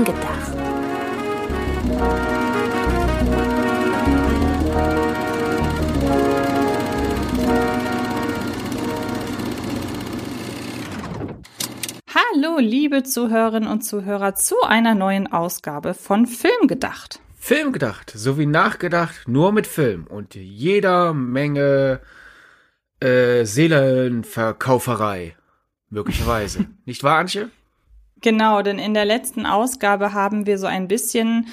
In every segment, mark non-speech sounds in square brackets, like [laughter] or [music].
Film gedacht. Hallo, liebe Zuhörerinnen und Zuhörer, zu einer neuen Ausgabe von Film gedacht. Film gedacht, sowie nachgedacht, nur mit Film und jeder Menge äh, Seelenverkauferei. Möglicherweise. [laughs] Nicht wahr, Antje? Genau, denn in der letzten Ausgabe haben wir so ein bisschen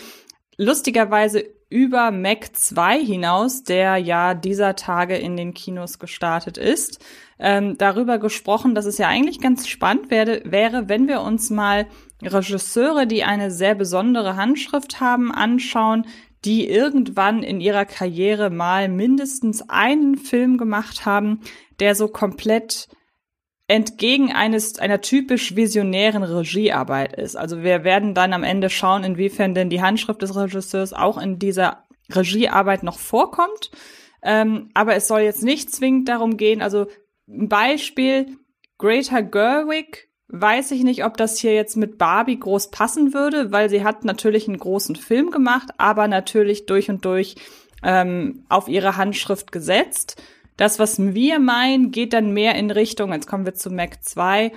lustigerweise über Mac 2 hinaus, der ja dieser Tage in den Kinos gestartet ist, ähm, darüber gesprochen, dass es ja eigentlich ganz spannend werde, wäre, wenn wir uns mal Regisseure, die eine sehr besondere Handschrift haben, anschauen, die irgendwann in ihrer Karriere mal mindestens einen Film gemacht haben, der so komplett entgegen eines einer typisch visionären Regiearbeit ist. Also wir werden dann am Ende schauen, inwiefern denn die Handschrift des Regisseurs auch in dieser Regiearbeit noch vorkommt. Ähm, aber es soll jetzt nicht zwingend darum gehen. Also ein Beispiel Greta Gerwig weiß ich nicht, ob das hier jetzt mit Barbie groß passen würde, weil sie hat natürlich einen großen Film gemacht, aber natürlich durch und durch ähm, auf ihre Handschrift gesetzt. Das, was wir meinen, geht dann mehr in Richtung, jetzt kommen wir zu Mac 2,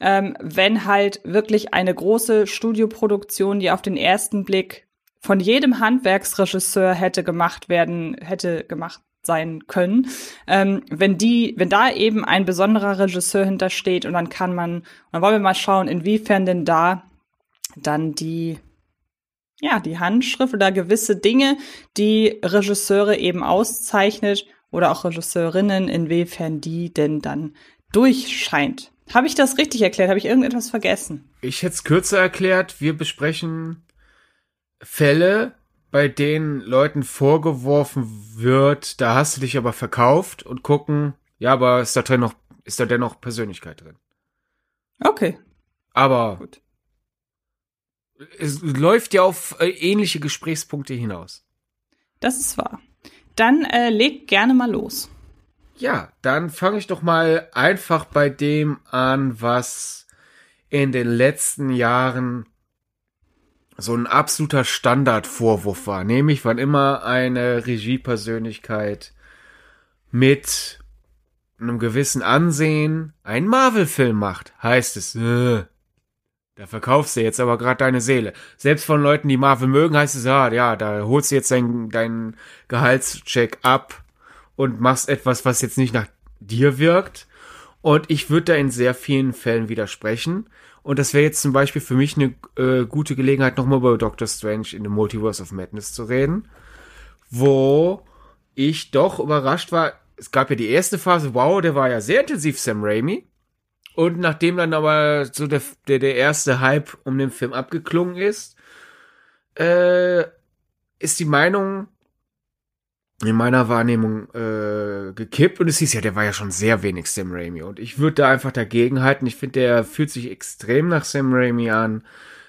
ähm, wenn halt wirklich eine große Studioproduktion, die auf den ersten Blick von jedem Handwerksregisseur hätte gemacht werden, hätte gemacht sein können, ähm, wenn die, wenn da eben ein besonderer Regisseur hintersteht und dann kann man, dann wollen wir mal schauen, inwiefern denn da dann die ja, die Handschrift oder gewisse Dinge, die Regisseure eben auszeichnet, oder auch Regisseurinnen, inwiefern die denn dann durchscheint. Habe ich das richtig erklärt? Habe ich irgendetwas vergessen? Ich hätte es kürzer erklärt. Wir besprechen Fälle, bei denen Leuten vorgeworfen wird, da hast du dich aber verkauft und gucken, ja, aber ist da drin noch, ist da dennoch Persönlichkeit drin? Okay. Aber Gut. es läuft ja auf äh, ähnliche Gesprächspunkte hinaus. Das ist wahr. Dann äh, leg gerne mal los. Ja, dann fange ich doch mal einfach bei dem an, was in den letzten Jahren so ein absoluter Standardvorwurf war. Nämlich, wann immer eine Regiepersönlichkeit mit einem gewissen Ansehen einen Marvel-Film macht, heißt es, äh, da verkaufst du jetzt aber gerade deine Seele. Selbst von Leuten, die Marvel mögen, heißt es, ja, ja, da holst du jetzt deinen dein Gehaltscheck ab und machst etwas, was jetzt nicht nach dir wirkt. Und ich würde da in sehr vielen Fällen widersprechen. Und das wäre jetzt zum Beispiel für mich eine äh, gute Gelegenheit, nochmal über Doctor Strange in the Multiverse of Madness zu reden. Wo ich doch überrascht war, es gab ja die erste Phase, wow, der war ja sehr intensiv, Sam Raimi. Und nachdem dann aber so der, der, der erste Hype um den Film abgeklungen ist, äh, ist die Meinung in meiner Wahrnehmung äh, gekippt. Und es hieß ja, der war ja schon sehr wenig Sam Raimi. Und ich würde da einfach dagegen halten. Ich finde, der fühlt sich extrem nach Sam Raimi an,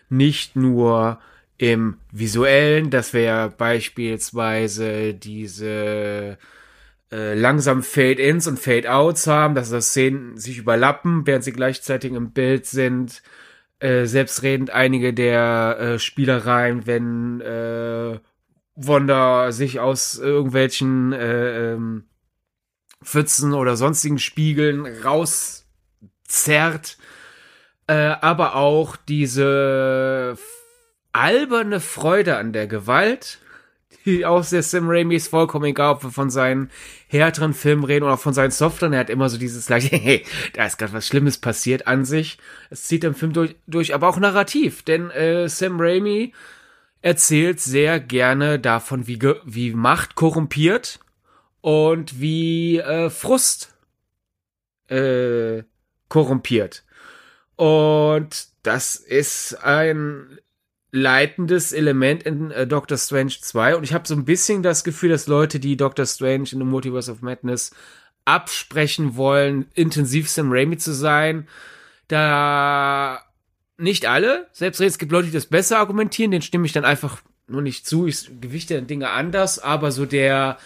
nicht nur im visuellen, dass wir ja beispielsweise diese äh, langsam Fade-ins und Fade-outs haben, dass das Szenen sich überlappen, während sie gleichzeitig im Bild sind. Äh, selbstredend einige der äh, Spielereien, wenn äh, Wanda sich aus irgendwelchen äh, ähm, Pfützen oder sonstigen Spiegeln rauszerrt, äh, aber auch diese alberne Freude an der Gewalt, aus der Sim Raimi ist vollkommen egal, ob wir von seinen härteren Filmen reden oder von seinen softeren. Er hat immer so dieses gleiche, [laughs] hey, da ist gerade was Schlimmes passiert an sich. Es zieht im Film durch, durch aber auch narrativ, denn äh, Sam Raimi erzählt sehr gerne davon, wie, wie Macht korrumpiert und wie äh, Frust äh, korrumpiert. Und das ist ein leitendes Element in äh, Doctor Strange 2 und ich habe so ein bisschen das Gefühl, dass Leute, die Doctor Strange in the Multiverse of Madness absprechen wollen, intensiv Sam Raimi zu sein, da nicht alle, selbst es gibt Leute, die das besser argumentieren, den stimme ich dann einfach nur nicht zu, ich gewichte dann Dinge anders, aber so der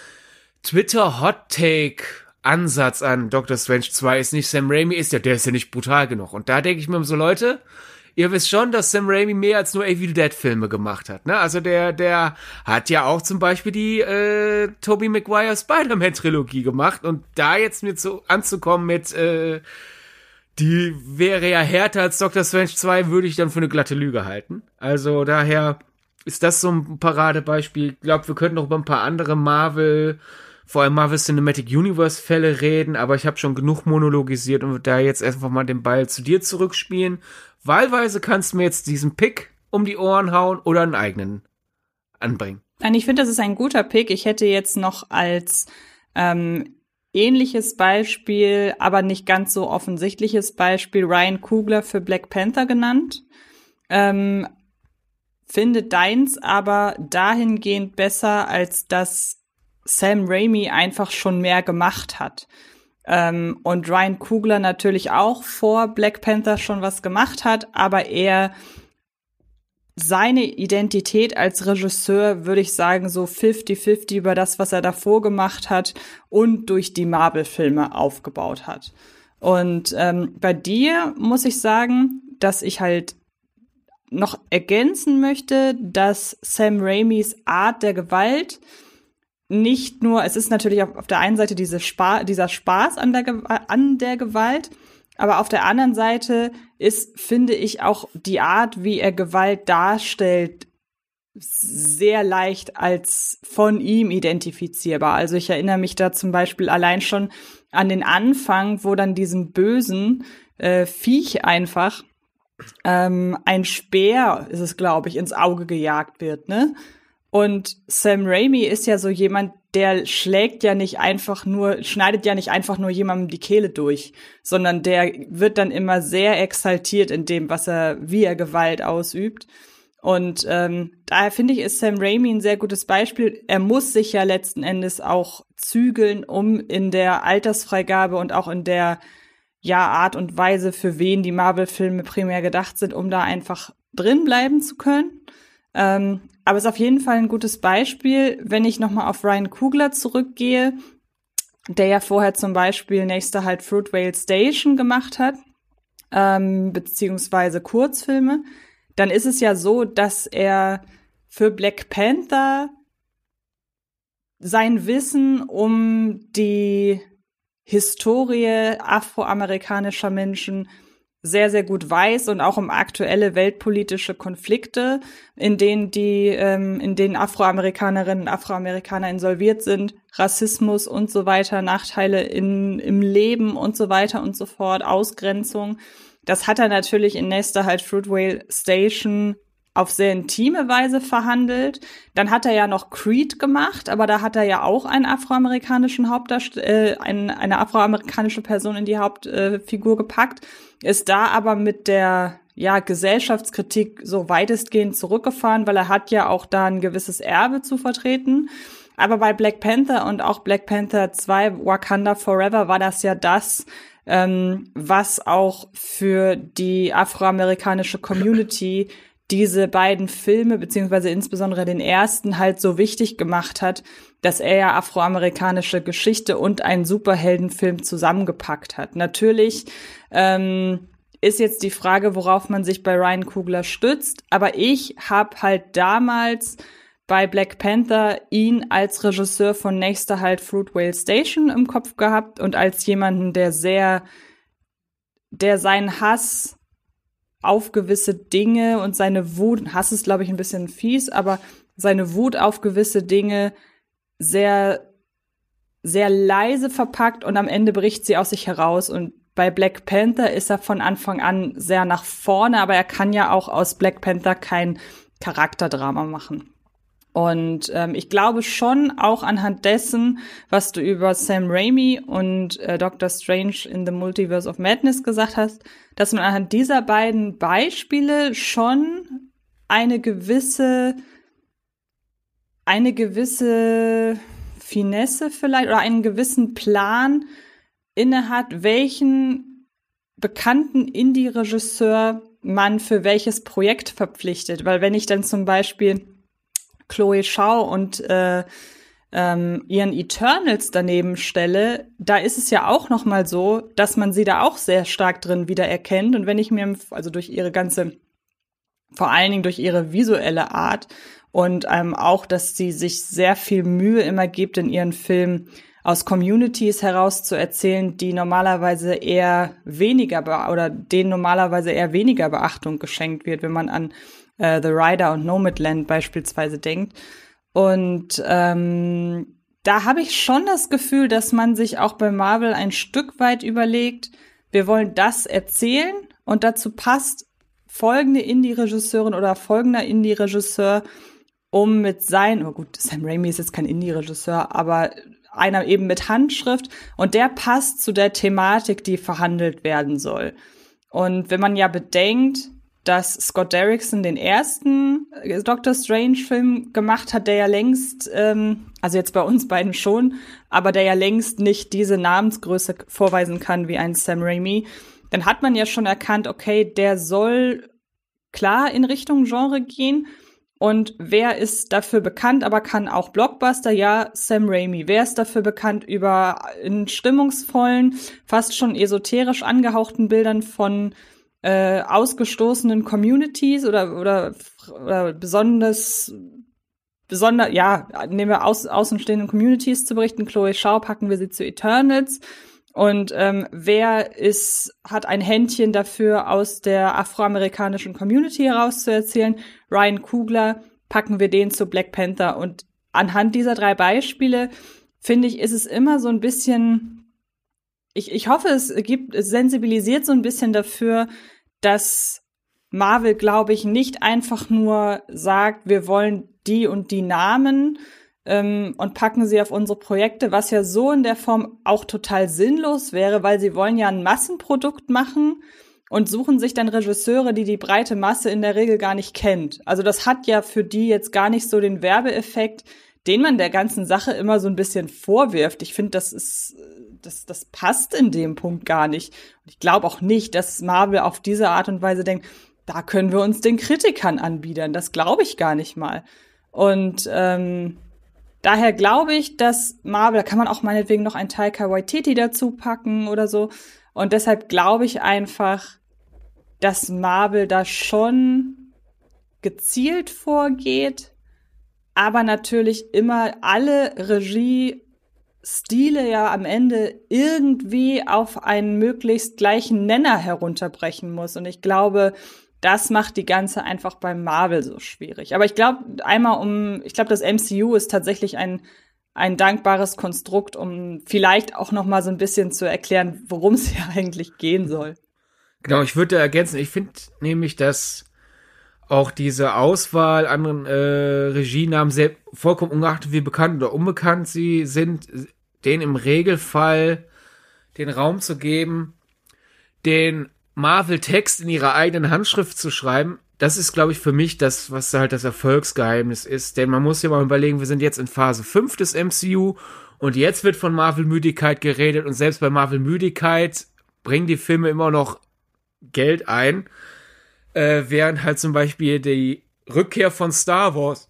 Twitter Hot Take Ansatz an Doctor Strange 2 ist nicht Sam Raimi ist ja, der ist ja nicht brutal genug. Und da denke ich mir so Leute, ihr wisst schon, dass Sam Raimi mehr als nur Evil Dead Filme gemacht hat. Ne? Also der, der hat ja auch zum Beispiel die äh, Tobey Maguire Spider-Man Trilogie gemacht und da jetzt mit so anzukommen mit äh, die wäre ja härter als Doctor Strange 2, würde ich dann für eine glatte Lüge halten. Also daher ist das so ein Paradebeispiel. Ich glaube, wir könnten noch über ein paar andere Marvel vor allem Marvel Cinematic Universe Fälle reden, aber ich habe schon genug monologisiert und da jetzt einfach mal den Ball zu dir zurückspielen. Wahlweise kannst du mir jetzt diesen Pick um die Ohren hauen oder einen eigenen anbringen. Nein, ich finde, das ist ein guter Pick. Ich hätte jetzt noch als ähm, ähnliches Beispiel, aber nicht ganz so offensichtliches Beispiel Ryan Kugler für Black Panther genannt. Ähm, finde deins aber dahingehend besser, als dass Sam Raimi einfach schon mehr gemacht hat. Ähm, und Ryan Kugler natürlich auch vor Black Panther schon was gemacht hat, aber er seine Identität als Regisseur, würde ich sagen, so 50-50 über das, was er davor gemacht hat und durch die Marvel-Filme aufgebaut hat. Und ähm, bei dir muss ich sagen, dass ich halt noch ergänzen möchte, dass Sam Raimis Art der Gewalt nicht nur, es ist natürlich auf, der einen Seite diese Spa dieser Spaß an der, an der Gewalt, aber auf der anderen Seite ist, finde ich, auch die Art, wie er Gewalt darstellt, sehr leicht als von ihm identifizierbar. Also ich erinnere mich da zum Beispiel allein schon an den Anfang, wo dann diesem bösen äh, Viech einfach ähm, ein Speer, ist es glaube ich, ins Auge gejagt wird, ne? Und Sam Raimi ist ja so jemand, der schlägt ja nicht einfach nur, schneidet ja nicht einfach nur jemandem die Kehle durch, sondern der wird dann immer sehr exaltiert in dem, was er, wie er Gewalt ausübt. Und ähm, daher finde ich, ist Sam Raimi ein sehr gutes Beispiel. Er muss sich ja letzten Endes auch zügeln, um in der Altersfreigabe und auch in der ja Art und Weise, für wen die Marvel-Filme primär gedacht sind, um da einfach drin bleiben zu können. Ähm, aber es ist auf jeden Fall ein gutes Beispiel, wenn ich nochmal auf Ryan Kugler zurückgehe, der ja vorher zum Beispiel nächster halt Fruitvale Station gemacht hat, ähm, beziehungsweise Kurzfilme, dann ist es ja so, dass er für Black Panther sein Wissen um die Historie afroamerikanischer Menschen sehr, sehr gut weiß und auch um aktuelle weltpolitische Konflikte, in denen die, ähm, in denen Afroamerikanerinnen und Afroamerikaner insolviert sind, Rassismus und so weiter, Nachteile in, im Leben und so weiter und so fort, Ausgrenzung. Das hat er natürlich in Nester halt Fruitvale Station auf sehr intime Weise verhandelt. Dann hat er ja noch Creed gemacht, aber da hat er ja auch einen afroamerikanischen Hauptdarsteller, äh, ein, eine afroamerikanische Person in die Hauptfigur äh, gepackt, ist da aber mit der ja, Gesellschaftskritik so weitestgehend zurückgefahren, weil er hat ja auch da ein gewisses Erbe zu vertreten. Aber bei Black Panther und auch Black Panther 2 Wakanda Forever war das ja das, ähm, was auch für die afroamerikanische Community diese beiden Filme, beziehungsweise insbesondere den ersten, halt so wichtig gemacht hat, dass er ja afroamerikanische Geschichte und einen Superheldenfilm zusammengepackt hat. Natürlich ähm, ist jetzt die Frage, worauf man sich bei Ryan Kugler stützt, aber ich habe halt damals bei Black Panther ihn als Regisseur von nächster halt Fruitvale Station im Kopf gehabt und als jemanden, der sehr, der seinen Hass auf gewisse Dinge und seine Wut, Hass ist, glaube ich, ein bisschen fies, aber seine Wut auf gewisse Dinge sehr, sehr leise verpackt und am Ende bricht sie aus sich heraus. Und bei Black Panther ist er von Anfang an sehr nach vorne, aber er kann ja auch aus Black Panther kein Charakterdrama machen. Und ähm, ich glaube schon auch anhand dessen, was du über Sam Raimi und äh, Doctor Strange in the Multiverse of Madness gesagt hast, dass man anhand dieser beiden Beispiele schon eine gewisse, eine gewisse Finesse vielleicht oder einen gewissen Plan inne hat, welchen bekannten Indie-Regisseur man für welches Projekt verpflichtet. Weil wenn ich dann zum Beispiel Chloe Schau und äh, ähm, ihren Eternals daneben stelle, da ist es ja auch noch mal so, dass man sie da auch sehr stark drin wiedererkennt. Und wenn ich mir, also durch ihre ganze, vor allen Dingen durch ihre visuelle Art und ähm, auch, dass sie sich sehr viel Mühe immer gibt in ihren Filmen, aus Communities heraus zu erzählen, die normalerweise eher weniger oder denen normalerweise eher weniger Beachtung geschenkt wird, wenn man an äh, The Rider und Nomadland beispielsweise denkt. Und ähm, da habe ich schon das Gefühl, dass man sich auch bei Marvel ein Stück weit überlegt, wir wollen das erzählen und dazu passt folgende Indie-Regisseurin oder folgender Indie-Regisseur, um mit sein, oh gut, Sam Raimi ist jetzt kein Indie-Regisseur, aber einer eben mit Handschrift und der passt zu der Thematik, die verhandelt werden soll. Und wenn man ja bedenkt, dass Scott Derrickson den ersten äh, Doctor Strange-Film gemacht hat, der ja längst, ähm, also jetzt bei uns beiden schon, aber der ja längst nicht diese Namensgröße vorweisen kann wie ein Sam Raimi, dann hat man ja schon erkannt, okay, der soll klar in Richtung Genre gehen. Und wer ist dafür bekannt, aber kann auch Blockbuster? Ja, Sam Raimi. Wer ist dafür bekannt über in stimmungsvollen, fast schon esoterisch angehauchten Bildern von äh, ausgestoßenen Communities oder, oder, oder besonders besonder, ja, nehmen wir aus, außenstehenden Communities zu berichten. Chloe Schau packen wir sie zu Eternals. Und ähm, wer ist, hat ein Händchen dafür, aus der afroamerikanischen Community heraus zu erzählen? Ryan Kugler, packen wir den zu Black Panther. Und anhand dieser drei Beispiele, finde ich, ist es immer so ein bisschen ich, ich hoffe, es gibt, es sensibilisiert so ein bisschen dafür, dass Marvel, glaube ich, nicht einfach nur sagt, wir wollen die und die Namen ähm, und packen sie auf unsere Projekte, was ja so in der Form auch total sinnlos wäre, weil sie wollen ja ein Massenprodukt machen und suchen sich dann Regisseure, die die breite Masse in der Regel gar nicht kennt. Also das hat ja für die jetzt gar nicht so den Werbeeffekt, den man der ganzen Sache immer so ein bisschen vorwirft. Ich finde, das ist, das, das passt in dem Punkt gar nicht. Und ich glaube auch nicht, dass Marvel auf diese Art und Weise denkt, da können wir uns den Kritikern anbiedern. Das glaube ich gar nicht mal. Und ähm, daher glaube ich, dass Marvel, da kann man auch meinetwegen noch ein Taika Waititi dazu packen oder so. Und deshalb glaube ich einfach, dass Marvel da schon gezielt vorgeht aber natürlich immer alle Regie-Stile ja am Ende irgendwie auf einen möglichst gleichen Nenner herunterbrechen muss. Und ich glaube, das macht die ganze einfach beim Marvel so schwierig. Aber ich glaube, einmal um, ich glaube, das MCU ist tatsächlich ein ein dankbares Konstrukt, um vielleicht auch noch mal so ein bisschen zu erklären, worum es [laughs] hier eigentlich gehen soll. Genau, ich würde ergänzen, ich finde nämlich, dass auch diese Auswahl anderen äh, Regienamen sehr vollkommen ungeachtet, wie bekannt oder unbekannt sie sind, denen im Regelfall den Raum zu geben, den Marvel-Text in ihrer eigenen Handschrift zu schreiben, das ist, glaube ich, für mich das, was halt das Erfolgsgeheimnis ist. Denn man muss ja mal überlegen, wir sind jetzt in Phase 5 des MCU und jetzt wird von Marvel-Müdigkeit geredet und selbst bei Marvel-Müdigkeit bringen die Filme immer noch Geld ein äh, während halt zum Beispiel die Rückkehr von Star Wars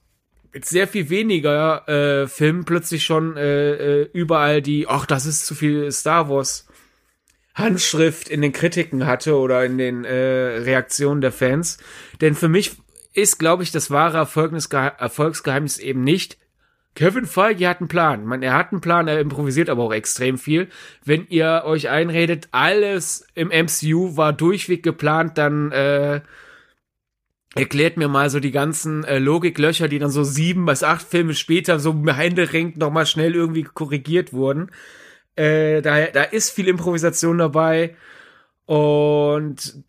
mit sehr viel weniger äh, Filmen plötzlich schon äh, äh, überall die, ach, das ist zu viel Star Wars Handschrift in den Kritiken hatte oder in den äh, Reaktionen der Fans. Denn für mich ist, glaube ich, das wahre Erfolgsgeheimnis eben nicht, Kevin Feige hat einen Plan. Man, er hat einen Plan, er improvisiert aber auch extrem viel. Wenn ihr euch einredet, alles im MCU war durchweg geplant, dann äh, erklärt mir mal so die ganzen äh, Logiklöcher, die dann so sieben bis acht Filme später so händeringend nochmal schnell irgendwie korrigiert wurden. Äh, da, da ist viel Improvisation dabei. Und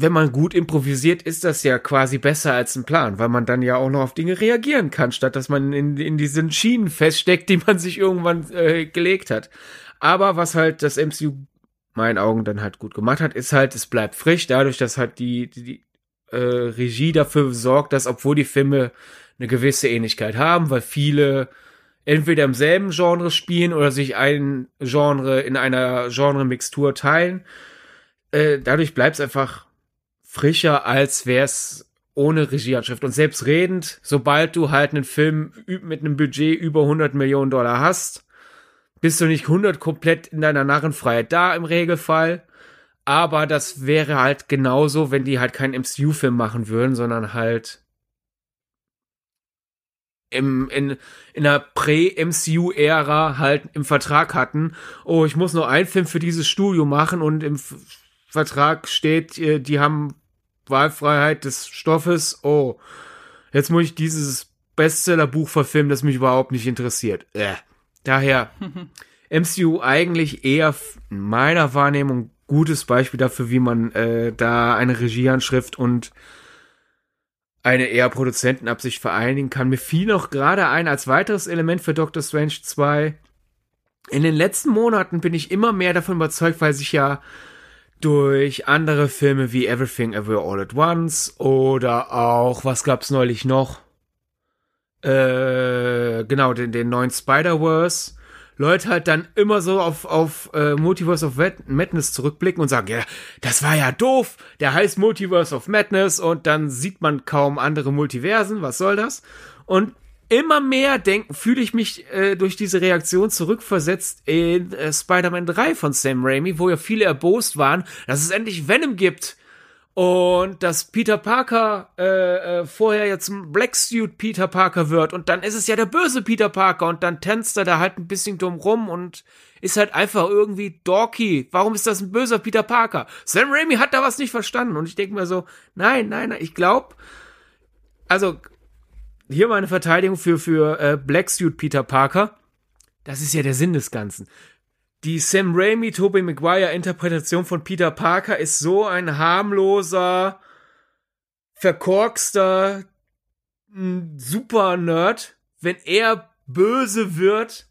wenn man gut improvisiert, ist das ja quasi besser als ein Plan, weil man dann ja auch noch auf Dinge reagieren kann, statt dass man in, in diesen Schienen feststeckt, die man sich irgendwann äh, gelegt hat. Aber was halt das MCU meinen Augen dann halt gut gemacht hat, ist halt, es bleibt frisch, dadurch, dass halt die, die, die äh, Regie dafür sorgt, dass obwohl die Filme eine gewisse Ähnlichkeit haben, weil viele entweder im selben Genre spielen oder sich ein Genre in einer Genre-Mixtur teilen, äh, dadurch bleibt es einfach frischer, als wäre es ohne Regieanschrift. Und selbst redend, sobald du halt einen Film mit einem Budget über 100 Millionen Dollar hast, bist du nicht 100 komplett in deiner Narrenfreiheit da im Regelfall. Aber das wäre halt genauso, wenn die halt keinen MCU-Film machen würden, sondern halt im, in, in der Prä-MCU-Ära halt im Vertrag hatten, oh, ich muss nur einen Film für dieses Studio machen und im Vertrag steht, äh, die haben Wahlfreiheit des Stoffes, oh, jetzt muss ich dieses Bestsellerbuch verfilmen, das mich überhaupt nicht interessiert. Äh. Daher [laughs] MCU eigentlich eher in meiner Wahrnehmung gutes Beispiel dafür, wie man äh, da eine Regieanschrift und eine eher Produzentenabsicht vereinigen kann. Mir fiel noch gerade ein als weiteres Element für Doctor Strange 2. In den letzten Monaten bin ich immer mehr davon überzeugt, weil sich ja durch andere Filme wie Everything Everywhere All at Once oder auch, was gab's neulich noch? Äh, genau, den, den neuen Spider-Verse Leute halt dann immer so auf, auf äh, Multiverse of Madness zurückblicken und sagen, ja, das war ja doof, der heißt Multiverse of Madness und dann sieht man kaum andere Multiversen, was soll das? Und immer mehr denken, fühle ich mich äh, durch diese Reaktion zurückversetzt in äh, Spider-Man 3 von Sam Raimi, wo ja viele erbost waren, dass es endlich Venom gibt und dass Peter Parker äh, äh, vorher jetzt ein Black Suit Peter Parker wird und dann ist es ja der böse Peter Parker und dann tanzt er da halt ein bisschen dumm rum und ist halt einfach irgendwie dorky. Warum ist das ein böser Peter Parker? Sam Raimi hat da was nicht verstanden und ich denke mir so, nein, nein, nein, ich glaube, also hier meine Verteidigung für für äh, Black Suit Peter Parker. Das ist ja der Sinn des Ganzen die Sam Raimi, Tobey Maguire Interpretation von Peter Parker ist so ein harmloser, verkorkster Super Nerd. Wenn er böse wird,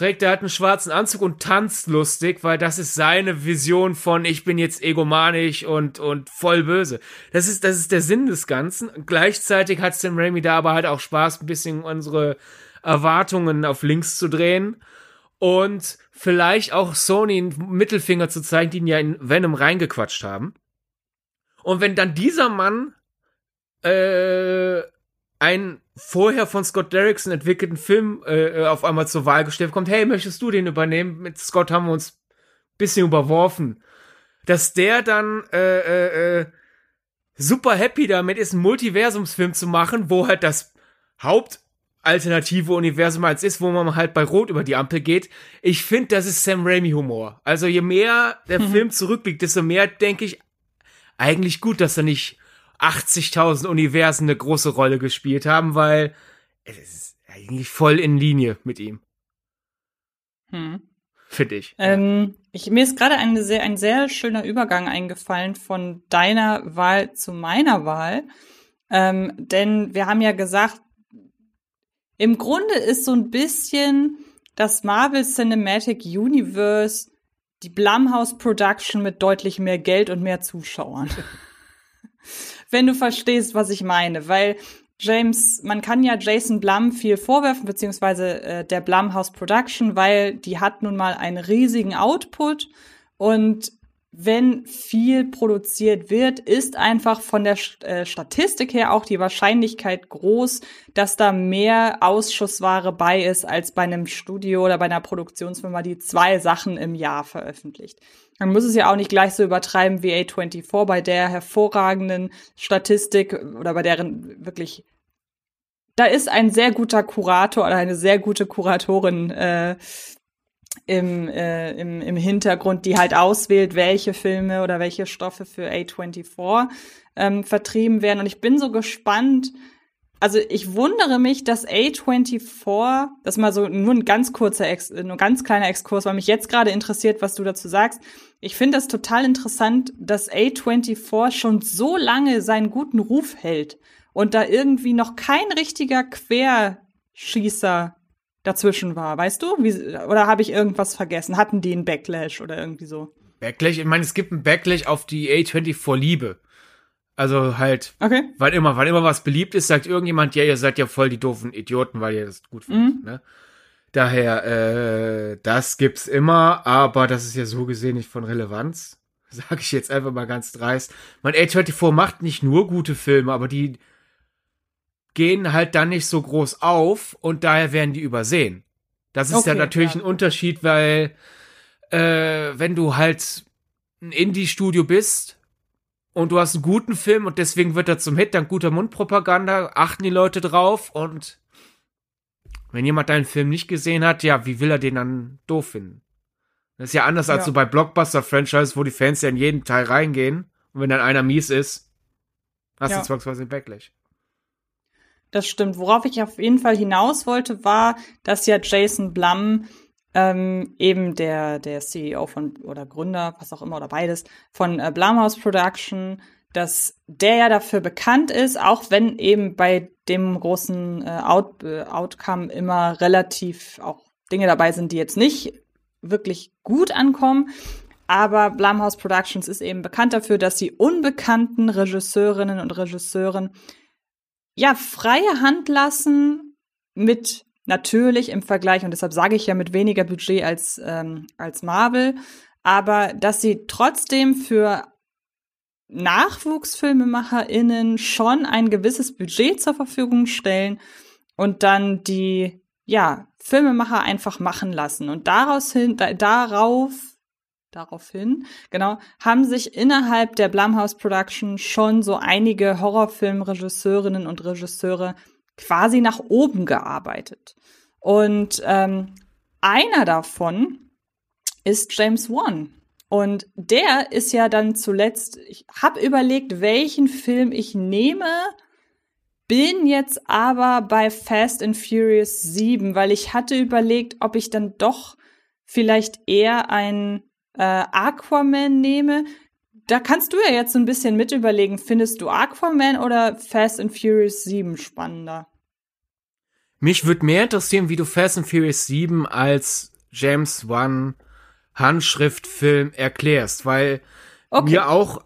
trägt er halt einen schwarzen Anzug und tanzt lustig, weil das ist seine Vision von ich bin jetzt egomanisch und und voll böse. Das ist das ist der Sinn des Ganzen. Gleichzeitig hat Sam Raimi da aber halt auch Spaß, ein bisschen unsere Erwartungen auf links zu drehen und vielleicht auch Sony einen Mittelfinger zu zeigen, die ihn ja in Venom reingequatscht haben. Und wenn dann dieser Mann äh, einen vorher von Scott Derrickson entwickelten Film äh, auf einmal zur Wahl gestellt kommt, hey, möchtest du den übernehmen? Mit Scott haben wir uns bisschen überworfen. Dass der dann äh, äh, äh, super happy damit ist, einen Multiversumsfilm zu machen, wo halt das Haupt alternative Universum als ist, wo man halt bei Rot über die Ampel geht. Ich finde, das ist Sam Raimi Humor. Also je mehr der mhm. Film zurückblickt, desto mehr denke ich eigentlich gut, dass er nicht 80.000 Universen eine große Rolle gespielt haben, weil es ist eigentlich voll in Linie mit ihm. Hm. Finde ich. Ähm, ich. Mir ist gerade ein sehr, ein sehr schöner Übergang eingefallen von deiner Wahl zu meiner Wahl. Ähm, denn wir haben ja gesagt, im Grunde ist so ein bisschen das Marvel Cinematic Universe die Blumhouse Production mit deutlich mehr Geld und mehr Zuschauern. [laughs] Wenn du verstehst, was ich meine, weil James, man kann ja Jason Blum viel vorwerfen, beziehungsweise äh, der Blumhouse Production, weil die hat nun mal einen riesigen Output und wenn viel produziert wird, ist einfach von der äh, Statistik her auch die Wahrscheinlichkeit groß, dass da mehr Ausschussware bei ist als bei einem Studio oder bei einer Produktionsfirma, die zwei Sachen im Jahr veröffentlicht. Man muss es ja auch nicht gleich so übertreiben wie A24 bei der hervorragenden Statistik oder bei deren wirklich da ist ein sehr guter Kurator oder eine sehr gute Kuratorin äh, im, äh, im, im Hintergrund, die halt auswählt, welche Filme oder welche Stoffe für A24 ähm, vertrieben werden. Und ich bin so gespannt. Also ich wundere mich, dass A24, das mal so nur ein ganz kurzer, Ex, nur ganz kleiner Exkurs, weil mich jetzt gerade interessiert, was du dazu sagst. Ich finde das total interessant, dass A24 schon so lange seinen guten Ruf hält und da irgendwie noch kein richtiger Querschießer dazwischen war, weißt du? Wie, oder habe ich irgendwas vergessen? Hatten die einen Backlash oder irgendwie so? Backlash, ich meine, es gibt einen Backlash auf die A24-Liebe. Also halt, okay. weil immer, weil immer was beliebt ist, sagt irgendjemand, ja, ihr seid ja voll die doofen Idioten, weil ihr das gut findet, mhm. ne? Daher, äh, das gibt's immer, aber das ist ja so gesehen nicht von Relevanz. [laughs] sage ich jetzt einfach mal ganz dreist. Man, A24 macht nicht nur gute Filme, aber die gehen halt dann nicht so groß auf und daher werden die übersehen. Das ist okay, ja natürlich ja. ein Unterschied, weil äh, wenn du halt ein Indie-Studio bist und du hast einen guten Film und deswegen wird er zum Hit, dann guter Mundpropaganda, achten die Leute drauf und wenn jemand deinen Film nicht gesehen hat, ja, wie will er den dann doof finden? Das ist ja anders ja. als so bei Blockbuster-Franchises, wo die Fans ja in jeden Teil reingehen und wenn dann einer mies ist, hast ja. du zwangsweise einen Backlash. Das stimmt. Worauf ich auf jeden Fall hinaus wollte, war, dass ja Jason Blum ähm, eben der, der CEO von oder Gründer, was auch immer oder beides, von äh, Blumhouse Production, dass der ja dafür bekannt ist, auch wenn eben bei dem großen äh, Out, äh, Outcome immer relativ auch Dinge dabei sind, die jetzt nicht wirklich gut ankommen. Aber Blumhouse Productions ist eben bekannt dafür, dass sie unbekannten Regisseurinnen und Regisseuren ja freie Hand lassen mit Natürlich im Vergleich, und deshalb sage ich ja mit weniger Budget als, ähm, als Marvel, aber dass sie trotzdem für NachwuchsfilmemacherInnen schon ein gewisses Budget zur Verfügung stellen und dann die, ja, Filmemacher einfach machen lassen. Und daraus hin, da, darauf, daraufhin, genau, haben sich innerhalb der Blumhouse Production schon so einige Horrorfilmregisseurinnen und Regisseure quasi nach oben gearbeitet. Und ähm, einer davon ist James Wan. Und der ist ja dann zuletzt, ich habe überlegt, welchen Film ich nehme, bin jetzt aber bei Fast and Furious 7, weil ich hatte überlegt, ob ich dann doch vielleicht eher ein äh, Aquaman nehme. Da kannst du ja jetzt so ein bisschen mit überlegen, findest du Aquaman oder Fast and Furious 7 spannender? Mich würde mehr interessieren, wie du Fast and Furious 7 als James Wan Handschriftfilm erklärst, weil okay. mir auch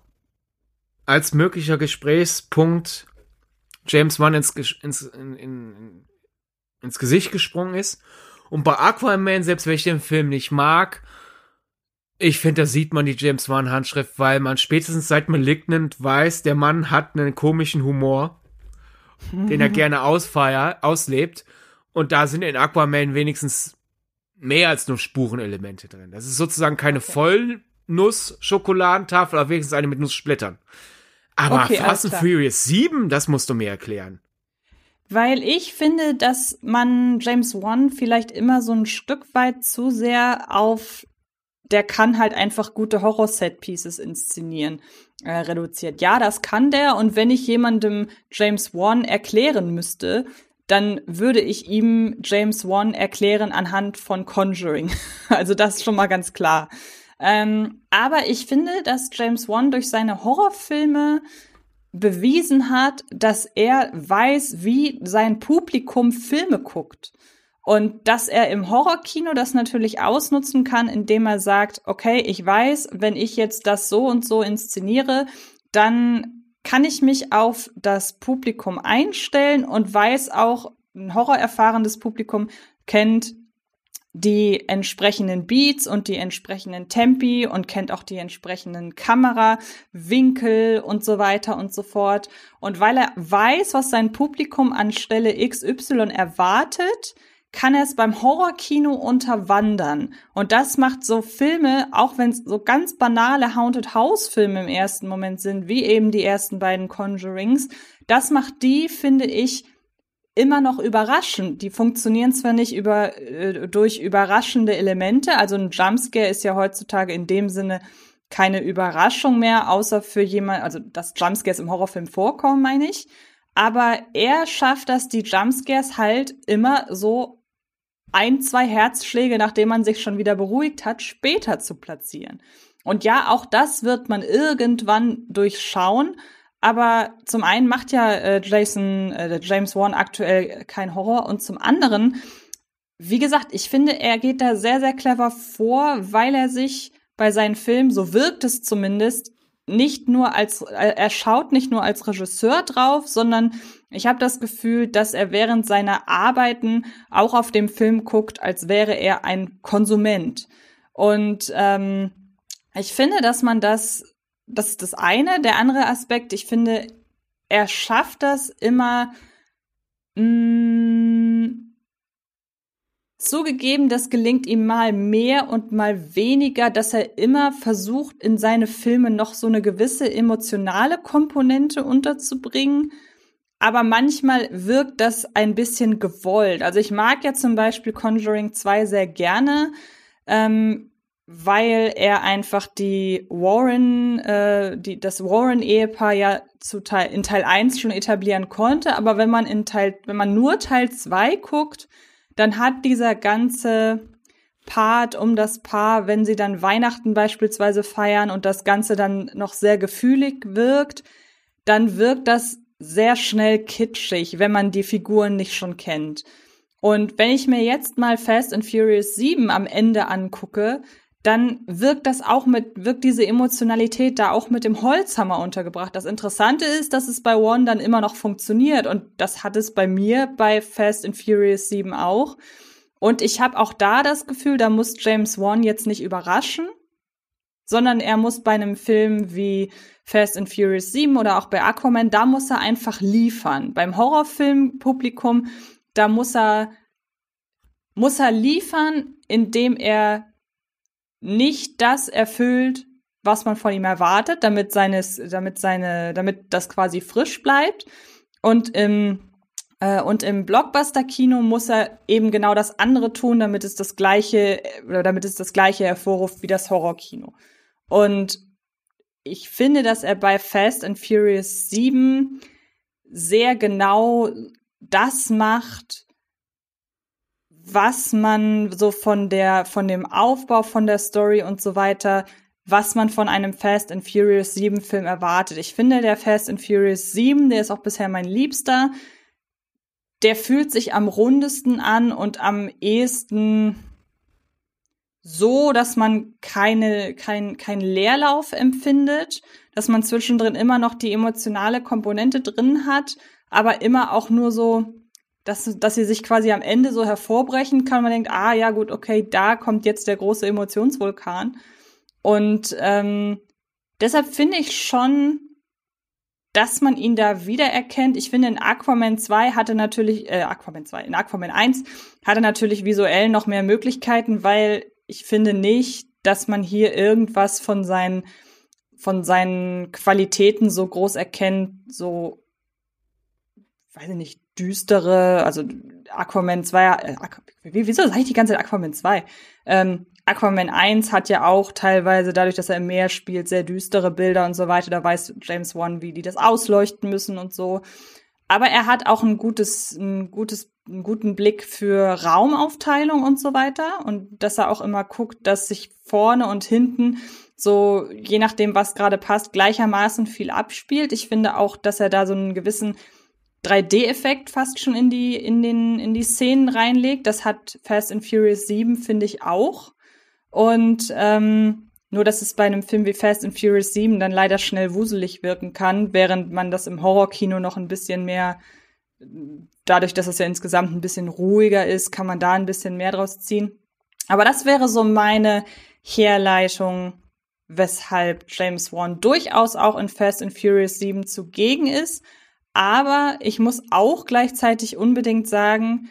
als möglicher Gesprächspunkt James Wan ins, ins, in, in, ins Gesicht gesprungen ist. Und bei Aquaman, selbst wenn ich den Film nicht mag, ich finde, da sieht man die James Wan Handschrift, weil man spätestens seit Malignant weiß, der Mann hat einen komischen Humor den er gerne ausfeiert, auslebt. Und da sind in Aquaman wenigstens mehr als nur Spurenelemente drin. Das ist sozusagen keine okay. Vollnuss-Schokoladentafel, aber wenigstens eine mit Nusssplittern. Aber okay, Fast and Furious 7, das musst du mir erklären. Weil ich finde, dass man James Wan vielleicht immer so ein Stück weit zu sehr auf der kann halt einfach gute Horror-Set-Pieces inszenieren, äh, reduziert. Ja, das kann der. Und wenn ich jemandem James Wan erklären müsste, dann würde ich ihm James Wan erklären anhand von Conjuring. [laughs] also das ist schon mal ganz klar. Ähm, aber ich finde, dass James Wan durch seine Horrorfilme bewiesen hat, dass er weiß, wie sein Publikum Filme guckt. Und dass er im Horrorkino das natürlich ausnutzen kann, indem er sagt, okay, ich weiß, wenn ich jetzt das so und so inszeniere, dann kann ich mich auf das Publikum einstellen und weiß auch, ein horrorerfahrenes Publikum kennt die entsprechenden Beats und die entsprechenden Tempi und kennt auch die entsprechenden Kamerawinkel und so weiter und so fort. Und weil er weiß, was sein Publikum an Stelle XY erwartet, kann es beim Horrorkino unterwandern. Und das macht so Filme, auch wenn es so ganz banale Haunted House Filme im ersten Moment sind, wie eben die ersten beiden Conjurings, das macht die, finde ich, immer noch überraschend. Die funktionieren zwar nicht über, äh, durch überraschende Elemente, also ein Jumpscare ist ja heutzutage in dem Sinne keine Überraschung mehr, außer für jemand, also dass Jumpscares im Horrorfilm vorkommen, meine ich. Aber er schafft das, die Jumpscares halt immer so ein, zwei Herzschläge, nachdem man sich schon wieder beruhigt hat, später zu platzieren. Und ja, auch das wird man irgendwann durchschauen. Aber zum einen macht ja äh, Jason, äh, James Wan aktuell kein Horror und zum anderen, wie gesagt, ich finde, er geht da sehr, sehr clever vor, weil er sich bei seinen Filmen, so wirkt es zumindest, nicht nur als, er schaut nicht nur als Regisseur drauf, sondern ich habe das Gefühl, dass er während seiner Arbeiten auch auf dem Film guckt, als wäre er ein Konsument. Und ähm, Ich finde, dass man das, das ist das eine. Der andere Aspekt, ich finde, er schafft das immer, mm, zugegeben, das gelingt ihm mal mehr und mal weniger, dass er immer versucht, in seine Filme noch so eine gewisse emotionale Komponente unterzubringen. Aber manchmal wirkt das ein bisschen gewollt. Also ich mag ja zum Beispiel Conjuring 2 sehr gerne. Ähm, weil er einfach die Warren, äh, die, das Warren-Ehepaar ja zu Teil, in Teil 1 schon etablieren konnte. Aber wenn man in Teil, wenn man nur Teil 2 guckt, dann hat dieser ganze Part um das Paar, wenn sie dann Weihnachten beispielsweise feiern und das Ganze dann noch sehr gefühlig wirkt, dann wirkt das sehr schnell kitschig, wenn man die Figuren nicht schon kennt. Und wenn ich mir jetzt mal Fast and Furious 7 am Ende angucke, dann wirkt das auch mit, wirkt diese Emotionalität da auch mit dem Holzhammer untergebracht. Das Interessante ist, dass es bei One dann immer noch funktioniert und das hat es bei mir bei Fast and Furious 7 auch. Und ich habe auch da das Gefühl, da muss James Wan jetzt nicht überraschen, sondern er muss bei einem Film wie Fast and Furious 7 oder auch bei Aquaman, da muss er einfach liefern. Beim Horrorfilmpublikum, da muss er muss er liefern, indem er nicht das erfüllt, was man von ihm erwartet, damit seines, damit seine, damit das quasi frisch bleibt. Und im äh, und im Blockbuster-Kino muss er eben genau das andere tun, damit es das gleiche oder damit es das gleiche hervorruft wie das Horrorkino. Und ich finde, dass er bei Fast and Furious 7 sehr genau das macht, was man so von der, von dem Aufbau von der Story und so weiter, was man von einem Fast and Furious 7 Film erwartet. Ich finde, der Fast and Furious 7, der ist auch bisher mein Liebster, der fühlt sich am rundesten an und am ehesten so, dass man keine, kein, kein Leerlauf empfindet, dass man zwischendrin immer noch die emotionale Komponente drin hat, aber immer auch nur so dass, dass sie sich quasi am Ende so hervorbrechen kann. Man denkt, ah ja gut, okay, da kommt jetzt der große Emotionsvulkan. Und ähm, deshalb finde ich schon, dass man ihn da wiedererkennt. Ich finde, in Aquaman 2 hatte natürlich, äh, Aquaman 2, in Aquaman 1 hatte natürlich visuell noch mehr Möglichkeiten, weil ich finde nicht, dass man hier irgendwas von seinen, von seinen Qualitäten so groß erkennt, so, weiß ich nicht, düstere, also Aquaman 2, äh, wieso sage ich die ganze Zeit Aquaman 2? Ähm, Aquaman 1 hat ja auch teilweise, dadurch, dass er im Meer spielt, sehr düstere Bilder und so weiter. Da weiß James Wan, wie die das ausleuchten müssen und so. Aber er hat auch ein gutes, ein gutes, einen guten Blick für Raumaufteilung und so weiter. Und dass er auch immer guckt, dass sich vorne und hinten so, je nachdem, was gerade passt, gleichermaßen viel abspielt. Ich finde auch, dass er da so einen gewissen 3D-Effekt fast schon in die, in den, in die Szenen reinlegt. Das hat Fast and Furious 7, finde ich auch. Und ähm, nur, dass es bei einem Film wie Fast and Furious 7 dann leider schnell wuselig wirken kann, während man das im Horrorkino noch ein bisschen mehr, dadurch, dass es ja insgesamt ein bisschen ruhiger ist, kann man da ein bisschen mehr draus ziehen. Aber das wäre so meine Herleitung, weshalb James Wan durchaus auch in Fast and Furious 7 zugegen ist aber ich muss auch gleichzeitig unbedingt sagen,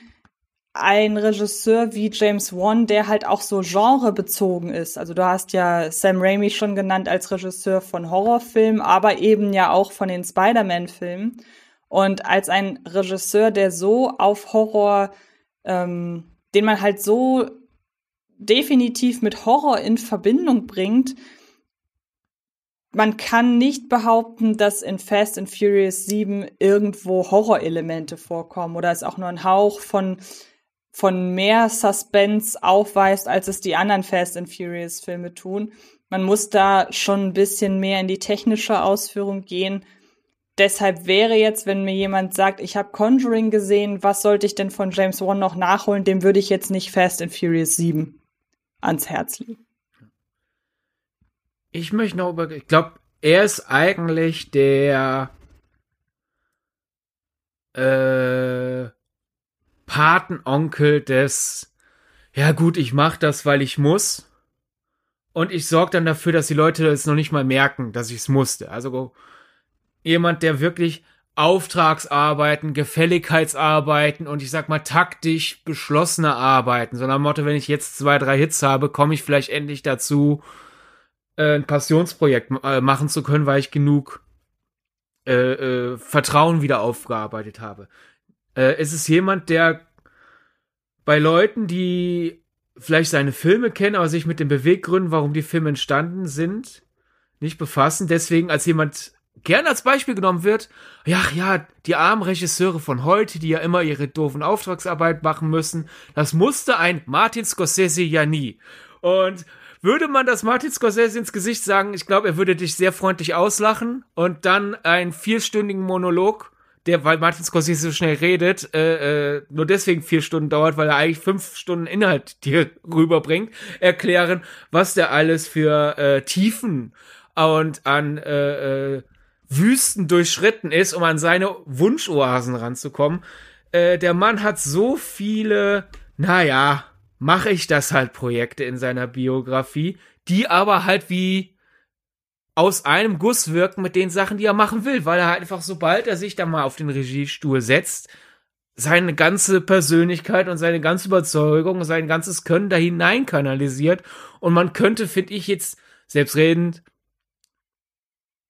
ein Regisseur wie James Wan, der halt auch so genrebezogen ist. Also du hast ja Sam Raimi schon genannt als Regisseur von Horrorfilmen, aber eben ja auch von den Spider-Man-Filmen. Und als ein Regisseur, der so auf Horror, ähm, den man halt so definitiv mit Horror in Verbindung bringt, man kann nicht behaupten, dass in Fast and Furious 7 irgendwo Horrorelemente vorkommen oder es auch nur ein Hauch von, von mehr Suspense aufweist, als es die anderen Fast and Furious Filme tun. Man muss da schon ein bisschen mehr in die technische Ausführung gehen. Deshalb wäre jetzt, wenn mir jemand sagt, ich habe Conjuring gesehen, was sollte ich denn von James Wan noch nachholen, dem würde ich jetzt nicht Fast and Furious 7 ans Herz legen. Ich möchte noch über. Ich glaube, er ist eigentlich der äh, Patenonkel des. Ja gut, ich mach das, weil ich muss. und ich sorge dann dafür, dass die Leute es noch nicht mal merken, dass ich es musste. Also jemand, der wirklich Auftragsarbeiten, Gefälligkeitsarbeiten und ich sag mal taktisch beschlossene Arbeiten. So nach dem Motto, wenn ich jetzt zwei, drei Hits habe, komme ich vielleicht endlich dazu, äh, ein Passionsprojekt äh, machen zu können, weil ich genug äh, äh, Vertrauen wieder aufgearbeitet habe. Äh, es ist jemand, der bei Leuten, die vielleicht seine Filme kennen, aber sich mit den Beweggründen, warum die Filme entstanden sind, nicht befassen, deswegen als jemand gern als Beispiel genommen wird, ja, ja, die armen Regisseure von heute, die ja immer ihre doofen Auftragsarbeit machen müssen, das musste ein Martin Scorsese ja nie. Und würde man das Martin Scorsese ins Gesicht sagen, ich glaube, er würde dich sehr freundlich auslachen und dann einen vierstündigen Monolog, der, weil Martin Scorsese so schnell redet, äh, äh, nur deswegen vier Stunden dauert, weil er eigentlich fünf Stunden Inhalt [laughs] dir rüberbringt, erklären, was der alles für äh, Tiefen und an äh, äh, Wüsten durchschritten ist, um an seine Wunschoasen ranzukommen. Äh, der Mann hat so viele, naja, mache ich das halt Projekte in seiner Biografie, die aber halt wie aus einem Guss wirken mit den Sachen, die er machen will, weil er halt einfach, sobald er sich da mal auf den Regiestuhl setzt, seine ganze Persönlichkeit und seine ganze Überzeugung, sein ganzes Können da hinein kanalisiert. Und man könnte, finde ich jetzt, selbstredend,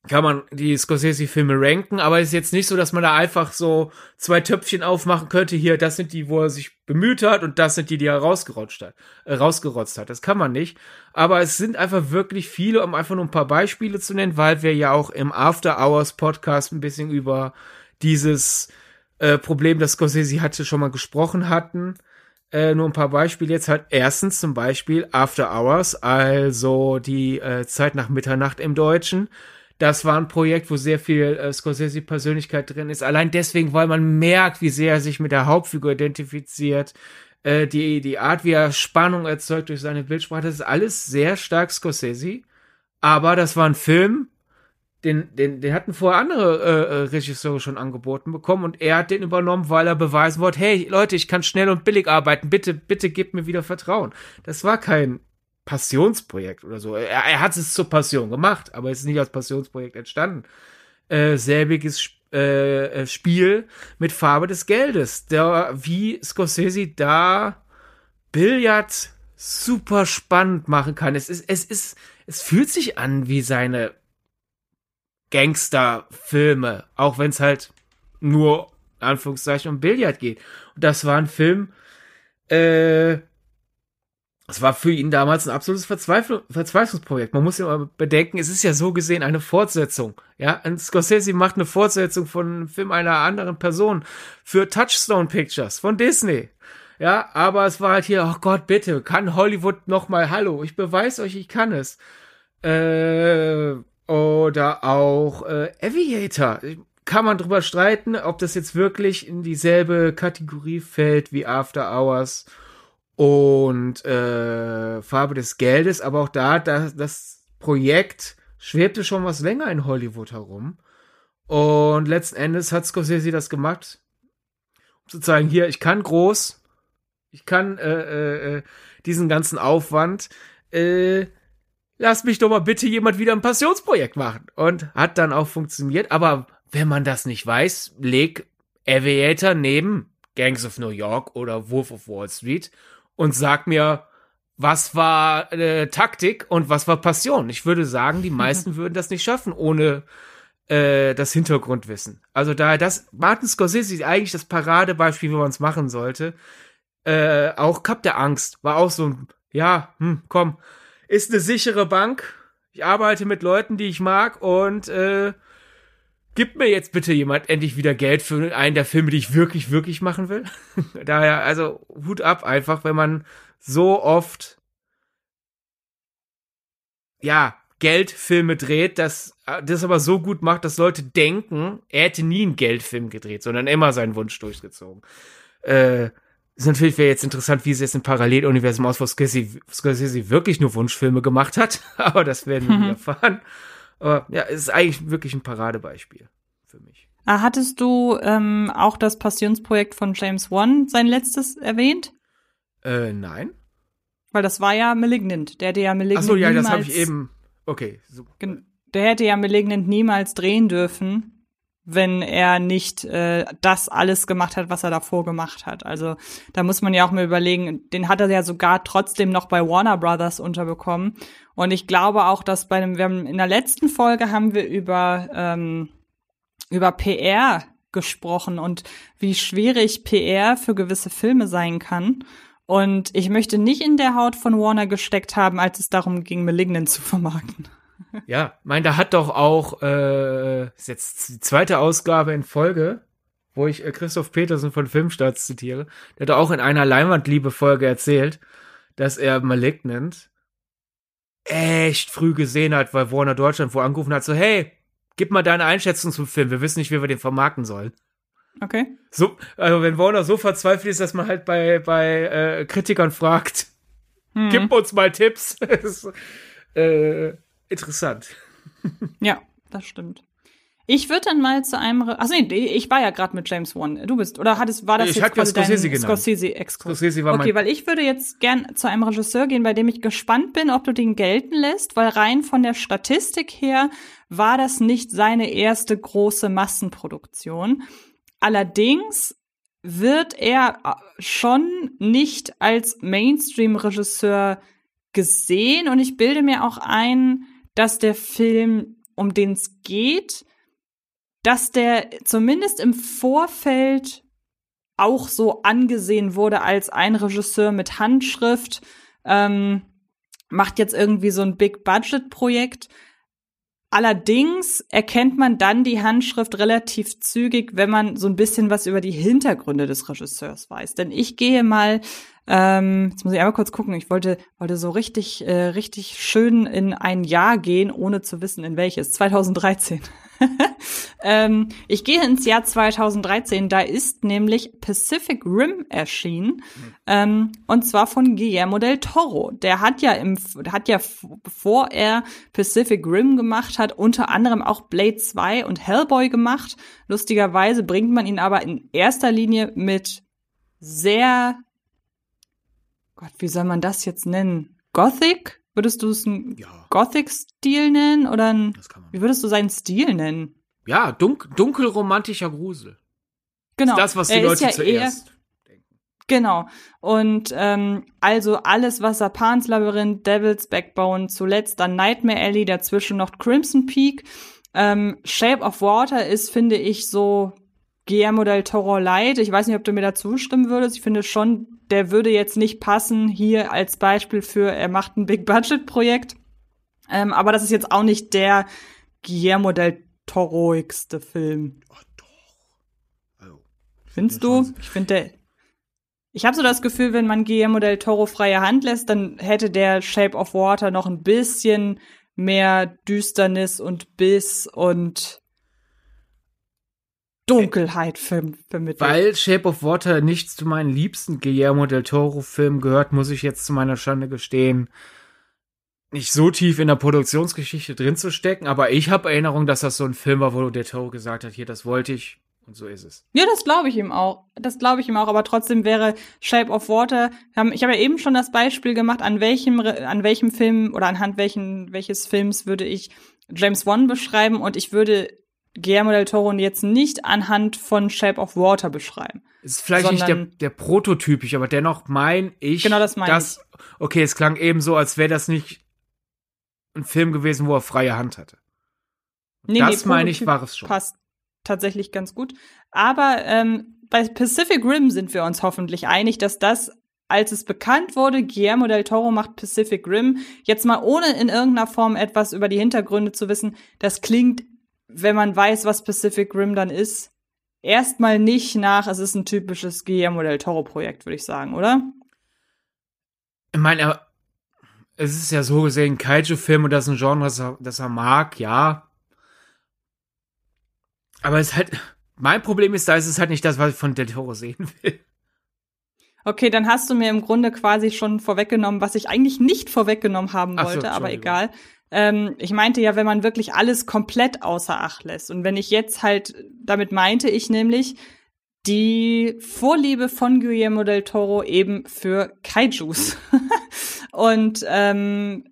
kann man die Scorsese-Filme ranken, aber es ist jetzt nicht so, dass man da einfach so zwei Töpfchen aufmachen könnte. Hier, das sind die, wo er sich bemüht hat und das sind die, die er rausgerutscht hat, äh, rausgerotzt hat. Das kann man nicht. Aber es sind einfach wirklich viele, um einfach nur ein paar Beispiele zu nennen, weil wir ja auch im After Hours Podcast ein bisschen über dieses äh, Problem, das Scorsese hatte, schon mal gesprochen hatten. Äh, nur ein paar Beispiele jetzt halt. Erstens zum Beispiel After Hours, also die äh, Zeit nach Mitternacht im Deutschen das war ein Projekt, wo sehr viel äh, Scorsese-Persönlichkeit drin ist. Allein deswegen, weil man merkt, wie sehr er sich mit der Hauptfigur identifiziert. Äh, die, die Art, wie er Spannung erzeugt durch seine Bildsprache, das ist alles sehr stark Scorsese. Aber das war ein Film, den, den, den hatten vorher andere äh, äh, Regisseure schon angeboten bekommen und er hat den übernommen, weil er beweisen wollte, hey Leute, ich kann schnell und billig arbeiten, bitte, bitte gebt mir wieder Vertrauen. Das war kein Passionsprojekt oder so. Er, er hat es zur Passion gemacht, aber es ist nicht als Passionsprojekt entstanden. Äh, selbiges äh, äh, Spiel mit Farbe des Geldes. Der, wie Scorsese da Billard super spannend machen kann. Es ist, es ist, es fühlt sich an wie seine Gangsterfilme, auch wenn es halt nur Anführungszeichen um Billard geht. Und das war ein Film, äh, es war für ihn damals ein absolutes Verzweifl Verzweiflungsprojekt. Man muss ja mal bedenken, es ist ja so gesehen eine Fortsetzung. Ja, ein Scorsese macht eine Fortsetzung von einem Film einer anderen Person für Touchstone Pictures von Disney. Ja, aber es war halt hier, oh Gott, bitte, kann Hollywood noch mal, hallo, ich beweise euch, ich kann es. Äh, oder auch äh, Aviator. Kann man drüber streiten, ob das jetzt wirklich in dieselbe Kategorie fällt wie After Hours und äh, Farbe des Geldes, aber auch da, das, das Projekt schwebte schon was länger in Hollywood herum. Und letzten Endes hat Scorsese das gemacht, um zu zeigen, hier, ich kann groß, ich kann äh, äh, äh, diesen ganzen Aufwand, äh, lass mich doch mal bitte jemand wieder ein Passionsprojekt machen. Und hat dann auch funktioniert. Aber wenn man das nicht weiß, leg Aviator neben Gangs of New York oder Wolf of Wall Street und sag mir, was war äh, Taktik und was war Passion. Ich würde sagen, die meisten [laughs] würden das nicht schaffen ohne äh, das Hintergrundwissen. Also daher das Martin Scorsese ist eigentlich das Paradebeispiel, wie man es machen sollte. Äh, auch Cup der Angst war auch so ein, ja, hm, komm, ist eine sichere Bank. Ich arbeite mit Leuten, die ich mag und äh, gib mir jetzt bitte jemand endlich wieder Geld für einen der Filme, die ich wirklich, wirklich machen will. [laughs] Daher, also Hut ab einfach, wenn man so oft, ja, Geldfilme dreht, dass das aber so gut macht, dass Leute denken, er hätte nie einen Geldfilm gedreht, sondern immer seinen Wunsch durchgezogen. Äh, ist natürlich wäre jetzt interessant, wie es jetzt im Paralleluniversum aus, wo Scorsese, Scorsese wirklich nur Wunschfilme gemacht hat, [laughs] aber das werden wir mhm. erfahren. Aber ja, es ist eigentlich wirklich ein Paradebeispiel für mich. Ah, hattest du ähm, auch das Passionsprojekt von James Wan, sein letztes, erwähnt? Äh, nein. Weil das war ja Malignant. Der hätte ja Malignant Ach so, ja, das habe ich eben. Okay. So. Der hätte ja Malignant niemals drehen dürfen, wenn er nicht äh, das alles gemacht hat, was er davor gemacht hat. Also da muss man ja auch mal überlegen, den hat er ja sogar trotzdem noch bei Warner Brothers unterbekommen. Und ich glaube auch, dass bei dem, wir haben in der letzten Folge haben wir über ähm, über PR gesprochen und wie schwierig PR für gewisse Filme sein kann. Und ich möchte nicht in der Haut von Warner gesteckt haben, als es darum ging, Malignant zu vermarkten. Ja, mein, da hat doch auch, äh, ist jetzt die zweite Ausgabe in Folge, wo ich äh, Christoph Petersen von Filmstarts zitiere, der hat auch in einer Leinwandliebe-Folge erzählt, dass er Malignant echt früh gesehen hat, weil Warner Deutschland wo angerufen hat, so, hey, gib mal deine Einschätzung zum Film, wir wissen nicht, wie wir den vermarkten sollen. Okay. So, also wenn Warner so verzweifelt ist, dass man halt bei, bei äh, Kritikern fragt, Hm. gib uns mal Tipps. [laughs] Das ist, äh, interessant. Ja, das stimmt. Ich würde dann mal zu einem. Re Ach nee, ich war ja gerade mit James Wan. Du bist oder hattest war das Ich jetzt ja quasi dein Scorsese genannt. Scorsese Exkurs? Scorsese war Okay, weil ich würde jetzt gern zu einem Regisseur gehen, bei dem ich gespannt bin, ob du den gelten lässt, weil rein von der Statistik her war das nicht seine erste große Massenproduktion. Allerdings wird er äh, schon nicht als Mainstream-Regisseur gesehen und ich bilde mir auch ein, dass der Film, um den es geht, dass der zumindest im Vorfeld auch so angesehen wurde als ein Regisseur mit Handschrift, ähm, macht jetzt irgendwie so ein Big-Budget-Projekt. Allerdings erkennt man dann die Handschrift relativ zügig, wenn man so ein bisschen was über die Hintergründe des Regisseurs weiß. Denn ich gehe mal, ähm, jetzt muss ich einmal kurz gucken, ich wollte, wollte so richtig, äh, richtig schön in ein Jahr gehen, ohne zu wissen, in welches. 2013. [laughs] ähm, ich gehe ins Jahr 2013, da ist nämlich Pacific Rim erschienen, ähm, und zwar von Guillermo del Toro. Der hat ja im, hat ja, bevor er Pacific Rim gemacht hat, unter anderem auch Blade 2 und Hellboy gemacht. Lustigerweise bringt man ihn aber in erster Linie mit sehr, Gott, wie soll man das jetzt nennen? Gothic? Würdest du es ein ja, Gothic-Stil nennen oder ein, wie würdest du seinen Stil nennen? Ja, dunk, dunkelromantischer Grusel. Genau. Das, was die er ist Leute ja zuerst denken. Genau. Und ähm, also alles, was er Pan's Labyrinth, Devil's Backbone, zuletzt dann Nightmare Alley, dazwischen noch Crimson Peak. Ähm, Shape of Water ist, finde ich, so Guillermo del Toro Light. Ich weiß nicht, ob du mir da zustimmen würdest. Ich finde schon, der würde jetzt nicht passen hier als Beispiel für, er macht ein Big-Budget-Projekt. Ähm, aber das ist jetzt auch nicht der Guillermo del Toroigste Film. Oh, doch. Also, Findest du? schon. Ich finde, der. Ich habe so das Gefühl, wenn man Guillermo del Toro freie Hand lässt, dann hätte der Shape of Water noch ein bisschen mehr Düsternis und Biss und Dunkelheit ver vermittelt. Weil Shape of Water nicht zu meinen liebsten Guillermo del Toro-Filmen gehört, muss ich jetzt zu meiner Schande gestehen, nicht so tief in der Produktionsgeschichte drin zu stecken, aber ich habe Erinnerung, dass das so ein Film war, wo del Toro gesagt hat, hier, das wollte ich und so ist es. Ja, das glaube ich ihm auch. Das glaube ich ihm auch. Aber trotzdem wäre Shape of Water. Ich habe ja eben schon das Beispiel gemacht, an welchem, an welchem Film oder anhand welchen, welches Films würde ich James Wan beschreiben und ich würde Guillermo del Toro jetzt nicht anhand von Shape of Water beschreiben. Es ist vielleicht nicht der, der prototypisch, aber dennoch mein ich. Genau, das meine Okay, es klang eben so, als wäre das nicht ein Film gewesen, wo er freie Hand hatte. Nee, das nee, meine ich, war es schon. Passt tatsächlich ganz gut. Aber ähm, bei Pacific Rim sind wir uns hoffentlich einig, dass das, als es bekannt wurde, Guillermo del Toro macht Pacific Rim, jetzt mal ohne in irgendeiner Form etwas über die Hintergründe zu wissen, das klingt, wenn man weiß, was Pacific Rim dann ist, erstmal nicht nach, es ist ein typisches Guillermo del Toro-Projekt, würde ich sagen, oder? Ich meine, es ist ja so gesehen ein Kaiju-Film und das ist ein Genre, das er, das er mag, ja. Aber es ist halt, mein Problem ist, da ist es halt nicht das, was ich von Del Toro sehen will. Okay, dann hast du mir im Grunde quasi schon vorweggenommen, was ich eigentlich nicht vorweggenommen haben Ach so, wollte, aber egal. Ähm, ich meinte ja, wenn man wirklich alles komplett außer Acht lässt. Und wenn ich jetzt halt, damit meinte ich nämlich, die Vorliebe von Guillermo del Toro eben für Kaijus. [laughs] und ähm,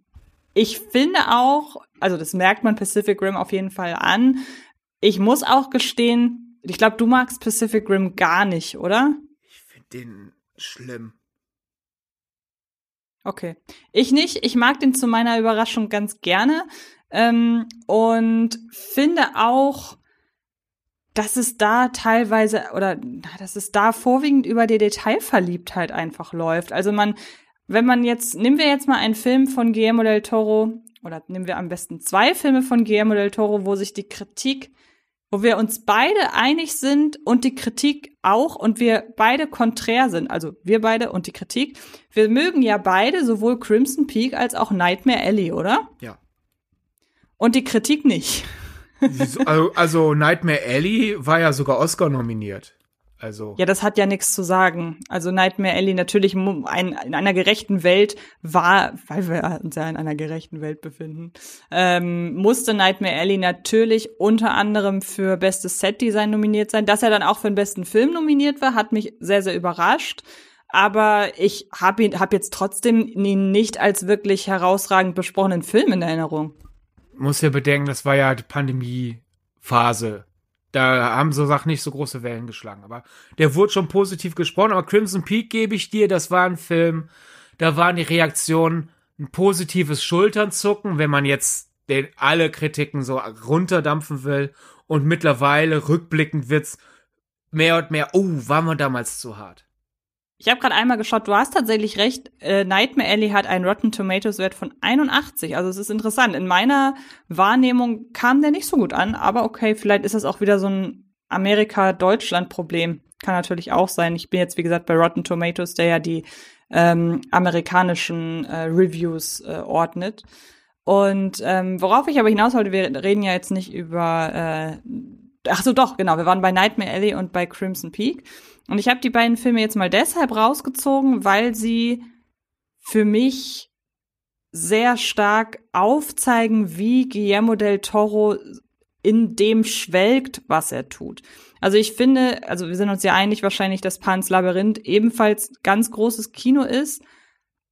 ich finde auch, also das merkt man Pacific Rim auf jeden Fall an. Ich muss auch gestehen, ich glaube, du magst Pacific Rim gar nicht, oder? Ich finde den schlimm. Okay. Ich nicht. Ich mag den zu meiner Überraschung ganz gerne. Ähm, und finde auch, dass es da teilweise oder dass es da vorwiegend über die Detailverliebtheit einfach läuft. Also man, wenn man jetzt, nehmen wir jetzt mal einen Film von Guillermo del Toro oder nehmen wir am besten zwei Filme von Guillermo del Toro, wo sich die Kritik, wo wir uns beide einig sind und die Kritik auch und wir beide konträr sind, also wir beide und die Kritik. Wir mögen ja beide sowohl Crimson Peak als auch Nightmare Alley, oder? Ja. Und die Kritik nicht. [laughs] also, also Nightmare Alley war ja sogar Oscar nominiert. Also. Ja, das hat ja nichts zu sagen. Also Nightmare Alley natürlich ein, in einer gerechten Welt war, weil wir uns ja in einer gerechten Welt befinden, ähm, musste Nightmare Alley natürlich unter anderem für bestes Setdesign nominiert sein. Dass er dann auch für den besten Film nominiert war, hat mich sehr, sehr überrascht. Aber ich habe ihn, hab jetzt trotzdem ihn nicht als wirklich herausragend besprochenen Film in Erinnerung muss ja bedenken, das war ja die Pandemie-Phase. Da haben so Sachen nicht so große Wellen geschlagen. Aber der wurde schon positiv gesprochen. Aber Crimson Peak gebe ich dir, das war ein Film, da waren die Reaktionen ein positives Schulternzucken, wenn man jetzt den alle Kritiken so runterdampfen will. Und mittlerweile rückblickend wird's mehr und mehr, oh, waren wir damals zu hart. Ich habe gerade einmal geschaut, du hast tatsächlich recht. Äh, Nightmare Alley hat einen Rotten Tomatoes Wert von 81. Also es ist interessant. In meiner Wahrnehmung kam der nicht so gut an, aber okay, vielleicht ist das auch wieder so ein Amerika-Deutschland-Problem. Kann natürlich auch sein. Ich bin jetzt, wie gesagt, bei Rotten Tomatoes, der ja die ähm, amerikanischen äh, Reviews äh, ordnet. Und ähm, worauf ich aber hinaus wollte, wir reden ja jetzt nicht über äh, Ach so, doch, genau. Wir waren bei Nightmare Alley und bei Crimson Peak. Und ich habe die beiden Filme jetzt mal deshalb rausgezogen, weil sie für mich sehr stark aufzeigen, wie Guillermo del Toro in dem schwelgt, was er tut. Also ich finde, also wir sind uns ja einig wahrscheinlich, dass Pans Labyrinth ebenfalls ganz großes Kino ist.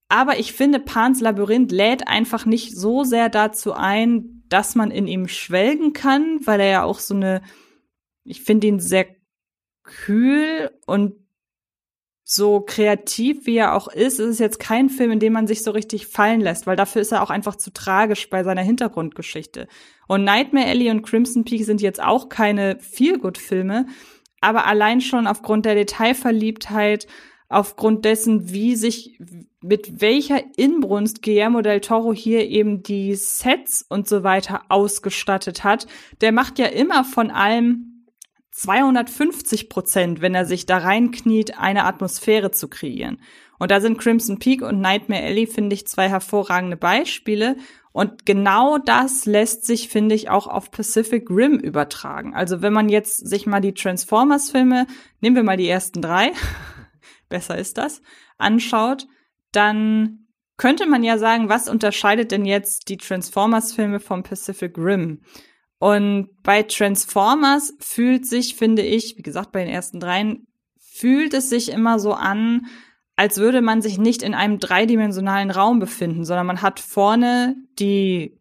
Aber ich finde, Pans Labyrinth lädt einfach nicht so sehr dazu ein, dass man in ihm schwelgen kann, weil er ja auch so eine, ich finde ihn sehr kühl und so kreativ wie er auch ist, ist es jetzt kein Film, in dem man sich so richtig fallen lässt, weil dafür ist er auch einfach zu tragisch bei seiner Hintergrundgeschichte. Und Nightmare Alley und Crimson Peak sind jetzt auch keine Feelgood-Filme, aber allein schon aufgrund der Detailverliebtheit, aufgrund dessen, wie sich, mit welcher Inbrunst Guillermo del Toro hier eben die Sets und so weiter ausgestattet hat, der macht ja immer von allem 250 Prozent, wenn er sich da reinkniet, eine Atmosphäre zu kreieren. Und da sind Crimson Peak und Nightmare Alley, finde ich, zwei hervorragende Beispiele. Und genau das lässt sich, finde ich, auch auf Pacific Rim übertragen. Also wenn man jetzt sich mal die Transformers-Filme, nehmen wir mal die ersten drei, [laughs] besser ist das, anschaut, dann könnte man ja sagen, was unterscheidet denn jetzt die Transformers-Filme vom Pacific Rim? Und bei Transformers fühlt sich, finde ich, wie gesagt, bei den ersten dreien, fühlt es sich immer so an, als würde man sich nicht in einem dreidimensionalen Raum befinden, sondern man hat vorne die,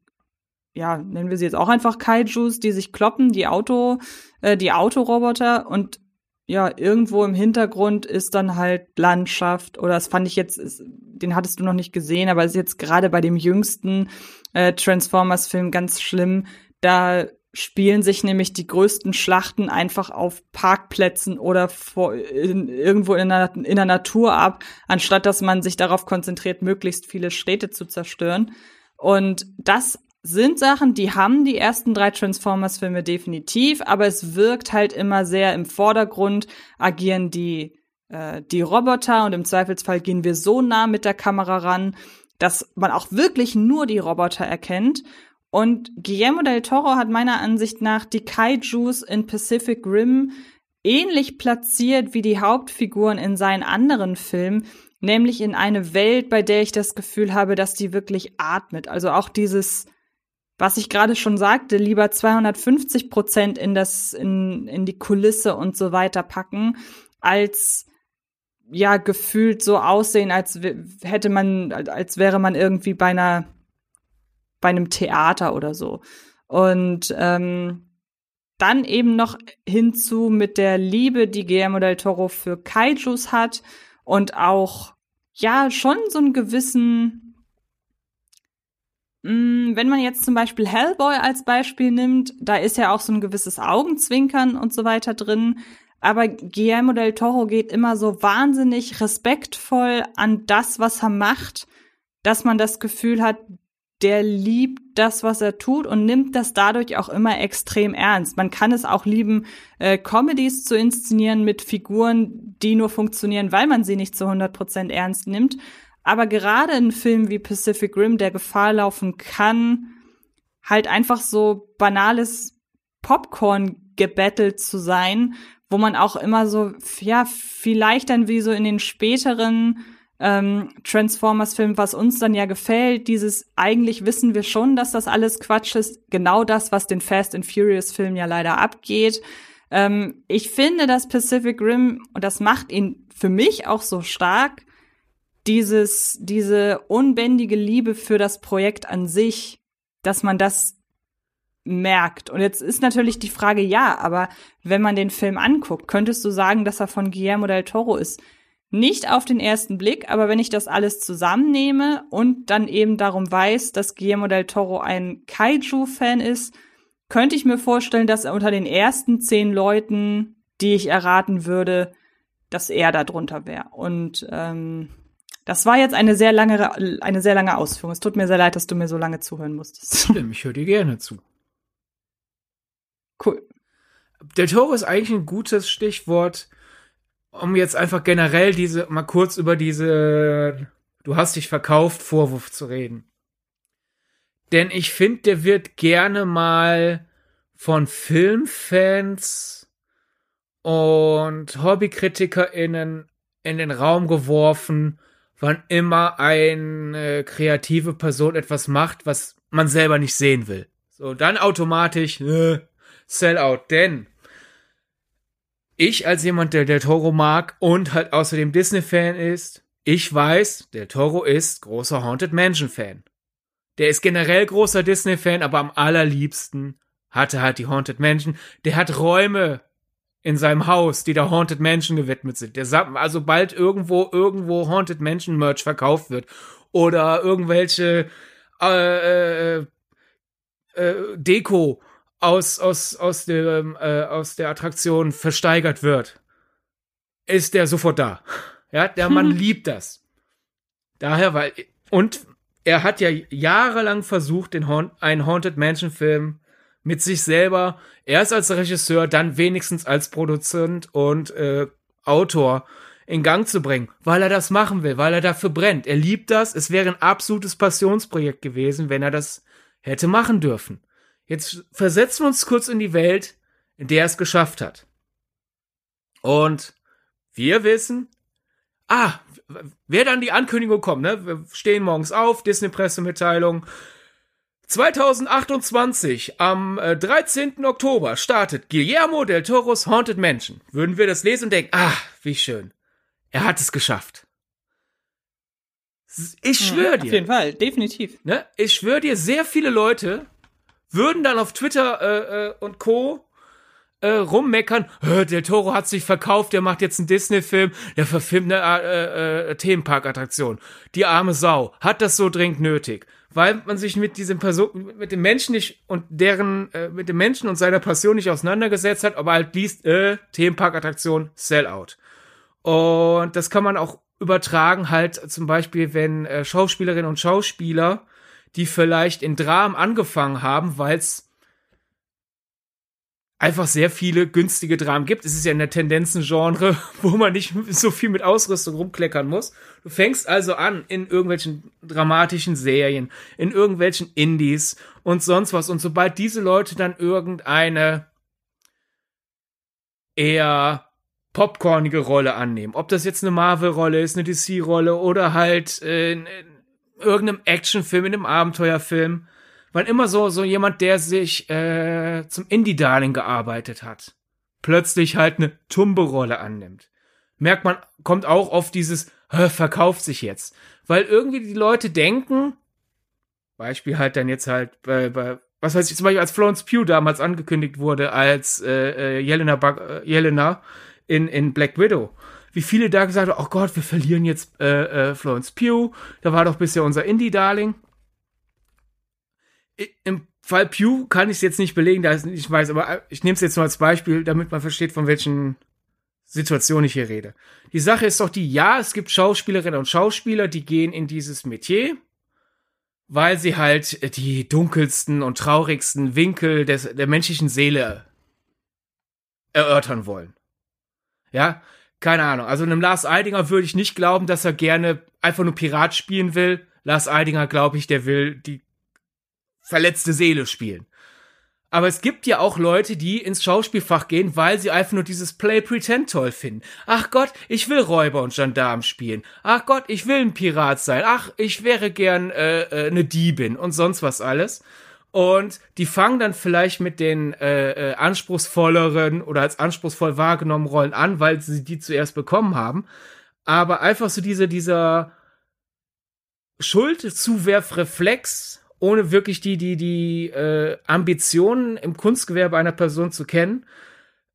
ja, nennen wir sie jetzt auch einfach Kaijus, die sich kloppen, die Auto, äh, die Autoroboter und ja, irgendwo im Hintergrund ist dann halt Landschaft oder das fand ich jetzt, den hattest du noch nicht gesehen, aber es ist jetzt gerade bei dem jüngsten äh, Transformers-Film ganz schlimm, da spielen sich nämlich die größten Schlachten einfach auf Parkplätzen oder vor, in, irgendwo in der, in der Natur ab, anstatt dass man sich darauf konzentriert, möglichst viele Städte zu zerstören. Und das sind Sachen, die haben die ersten drei Transformers-Filme definitiv, aber es wirkt halt immer sehr im Vordergrund, agieren die, äh, die Roboter und im Zweifelsfall gehen wir so nah mit der Kamera ran, dass man auch wirklich nur die Roboter erkennt. Und Guillermo del Toro hat meiner Ansicht nach die Kaijus in Pacific Rim ähnlich platziert wie die Hauptfiguren in seinen anderen Filmen, nämlich in eine Welt, bei der ich das Gefühl habe, dass die wirklich atmet. Also auch dieses was ich gerade schon sagte, lieber 250 Prozent in das, in, in die Kulisse und so weiter packen, als ja gefühlt so aussehen, als hätte man, als wäre man irgendwie bei einer, bei einem Theater oder so. Und ähm, dann eben noch hinzu mit der Liebe, die Guillermo del Toro für Kaijus hat und auch ja schon so einen gewissen Mm, wenn man jetzt zum Beispiel Hellboy als Beispiel nimmt, da ist ja auch so ein gewisses Augenzwinkern und so weiter drin. Aber Guillermo del Toro geht immer so wahnsinnig respektvoll an das, was er macht, dass man das Gefühl hat, der liebt das, was er tut und nimmt das dadurch auch immer extrem ernst. Man kann es auch lieben, äh, Comedies zu inszenieren mit Figuren, die nur funktionieren, weil man sie nicht zu 100 Prozent ernst nimmt. Aber gerade ein Film wie Pacific Rim, der Gefahr laufen kann, halt einfach so banales Popcorn gebettelt zu sein, wo man auch immer so, ja, vielleicht dann wie so in den späteren ähm, Transformers-Filmen, was uns dann ja gefällt, dieses eigentlich wissen wir schon, dass das alles Quatsch ist, genau das, was den Fast and Furious-Film ja leider abgeht. Ähm, ich finde, dass Pacific Rim, und das macht ihn für mich auch so stark, dieses, diese unbändige Liebe für das Projekt an sich, dass man das merkt. Und jetzt ist natürlich die Frage, ja, aber wenn man den Film anguckt, könntest du sagen, dass er von Guillermo del Toro ist? Nicht auf den ersten Blick, aber wenn ich das alles zusammennehme und dann eben darum weiß, dass Guillermo del Toro ein Kaiju-Fan ist, könnte ich mir vorstellen, dass er unter den ersten zehn Leuten, die ich erraten würde, dass er da drunter wäre. Und ähm, das war jetzt eine sehr lange, eine sehr lange Ausführung. Es tut mir sehr leid, dass du mir so lange zuhören musstest. Ich höre dir gerne zu. Cool. Del Toro ist eigentlich ein gutes Stichwort, um jetzt einfach generell diese, mal kurz über diese, du hast dich verkauft, Vorwurf zu reden. Denn ich finde, der wird gerne mal von Filmfans und HobbykritikerInnen in den Raum geworfen, wann immer eine kreative Person etwas macht, was man selber nicht sehen will. So, dann automatisch äh, Sellout. Denn ich als jemand, der Del Toro mag und halt außerdem Disney-Fan ist, ich weiß, Del Toro ist großer Haunted Mansion-Fan. Der ist generell großer Disney-Fan, aber am allerliebsten hatte halt die Haunted Mansion. Der hat Räume in seinem Haus, die der Haunted Mansion gewidmet sind. Der also bald irgendwo irgendwo Haunted Mansion Merch verkauft wird oder irgendwelche äh, äh, äh, Deko aus aus aus der äh, aus der Attraktion versteigert wird, ist der sofort da. [laughs] Ja, der Mann [laughs] liebt das. Daher weil und er hat ja jahrelang versucht, den ha einen Haunted Mansion Film mit sich selber, erst als Regisseur, dann wenigstens als Produzent und äh, Autor in Gang zu bringen, weil er das machen will, weil er dafür brennt. Er liebt das. Es wäre ein absolutes Passionsprojekt gewesen, wenn er das hätte machen dürfen. Jetzt versetzen wir uns kurz in die Welt, in der er es geschafft hat. Und wir wissen, ah, wer dann die Ankündigung kommt, ne? Wir stehen morgens auf, Disney-Pressemitteilung, 2028, am 13. Äh, Oktober, startet Guillermo del Toros Haunted Mansion. Würden wir das lesen und denken, ah, wie schön. Er hat es geschafft. Ich schwöre dir. Auf jeden Fall, definitiv. Ne? Ich schwöre dir, sehr viele Leute würden dann auf Twitter äh, äh, und Co. Äh, rummeckern, der Toro hat sich verkauft, der macht jetzt einen Disney-Film, der verfilmt eine äh, äh, Themenpark-Attraktion. Die arme Sau hat das so dringend nötig weil man sich mit diesem Person, mit dem Menschen nicht und deren, äh, mit dem Menschen und seiner Passion nicht auseinandergesetzt hat, aber halt liest, äh, Themenparkattraktion, Sellout. Und das kann man auch übertragen, halt zum Beispiel, wenn äh, Schauspielerinnen und Schauspieler, die vielleicht in Dramen angefangen haben, weil es einfach sehr viele günstige Dramen gibt. Es ist ja in der Tendenzengenre, [laughs] wo man nicht so viel mit Ausrüstung rumkleckern muss. Du fängst also an in irgendwelchen dramatischen Serien, in irgendwelchen Indies und sonst was. Und sobald diese Leute dann irgendeine eher popcornige Rolle annehmen, ob das jetzt eine Marvel-Rolle ist, eine DC-Rolle oder halt äh, irgendeinem Actionfilm, in einem Abenteuerfilm, Wann immer so, so jemand, der sich äh, zum Indie-Darling gearbeitet hat, plötzlich halt eine Tumbe-Rolle annimmt. Merkt man, kommt auch auf dieses, verkauft sich jetzt. Weil irgendwie die Leute denken, Beispiel halt dann jetzt halt bei, bei was weiß ich, zum Beispiel als Florence Pugh damals angekündigt wurde als äh, äh, Jelena, ba äh, Jelena in, in Black Widow. Wie viele da gesagt haben, oh Gott, wir verlieren jetzt äh, äh, Florence Pugh, da war doch bisher unser Indie-Darling. Im Fall Pew kann ich es jetzt nicht belegen, da ich weiß, aber äh, ich nehme es jetzt nur als Beispiel, damit man versteht, von welchen Situationen ich hier rede. Die Sache ist doch die, ja, es gibt Schauspielerinnen und Schauspieler, die gehen in dieses Metier, weil sie halt die dunkelsten und traurigsten Winkel des, der menschlichen Seele erörtern wollen. Ja, keine Ahnung. Also einem Lars Eidinger würde ich nicht glauben, dass er gerne einfach nur Pirat spielen will. Lars Eidinger, glaube ich, der will die verletzte Seele spielen. Aber es gibt ja auch Leute, die ins Schauspielfach gehen, weil sie einfach nur dieses Play Pretend toll finden. Ach Gott, ich will Räuber und Gendarm spielen. Ach Gott, ich will ein Pirat sein. Ach, ich wäre gern äh, äh, eine Diebin und sonst was alles. Und die fangen dann vielleicht mit den äh, äh, anspruchsvolleren oder als anspruchsvoll wahrgenommenen Rollen an, weil sie die zuerst bekommen haben. Aber einfach so diese, dieser Schuldzuwerfreflex ohne wirklich die, die, die äh, Ambitionen im Kunstgewerbe einer Person zu kennen.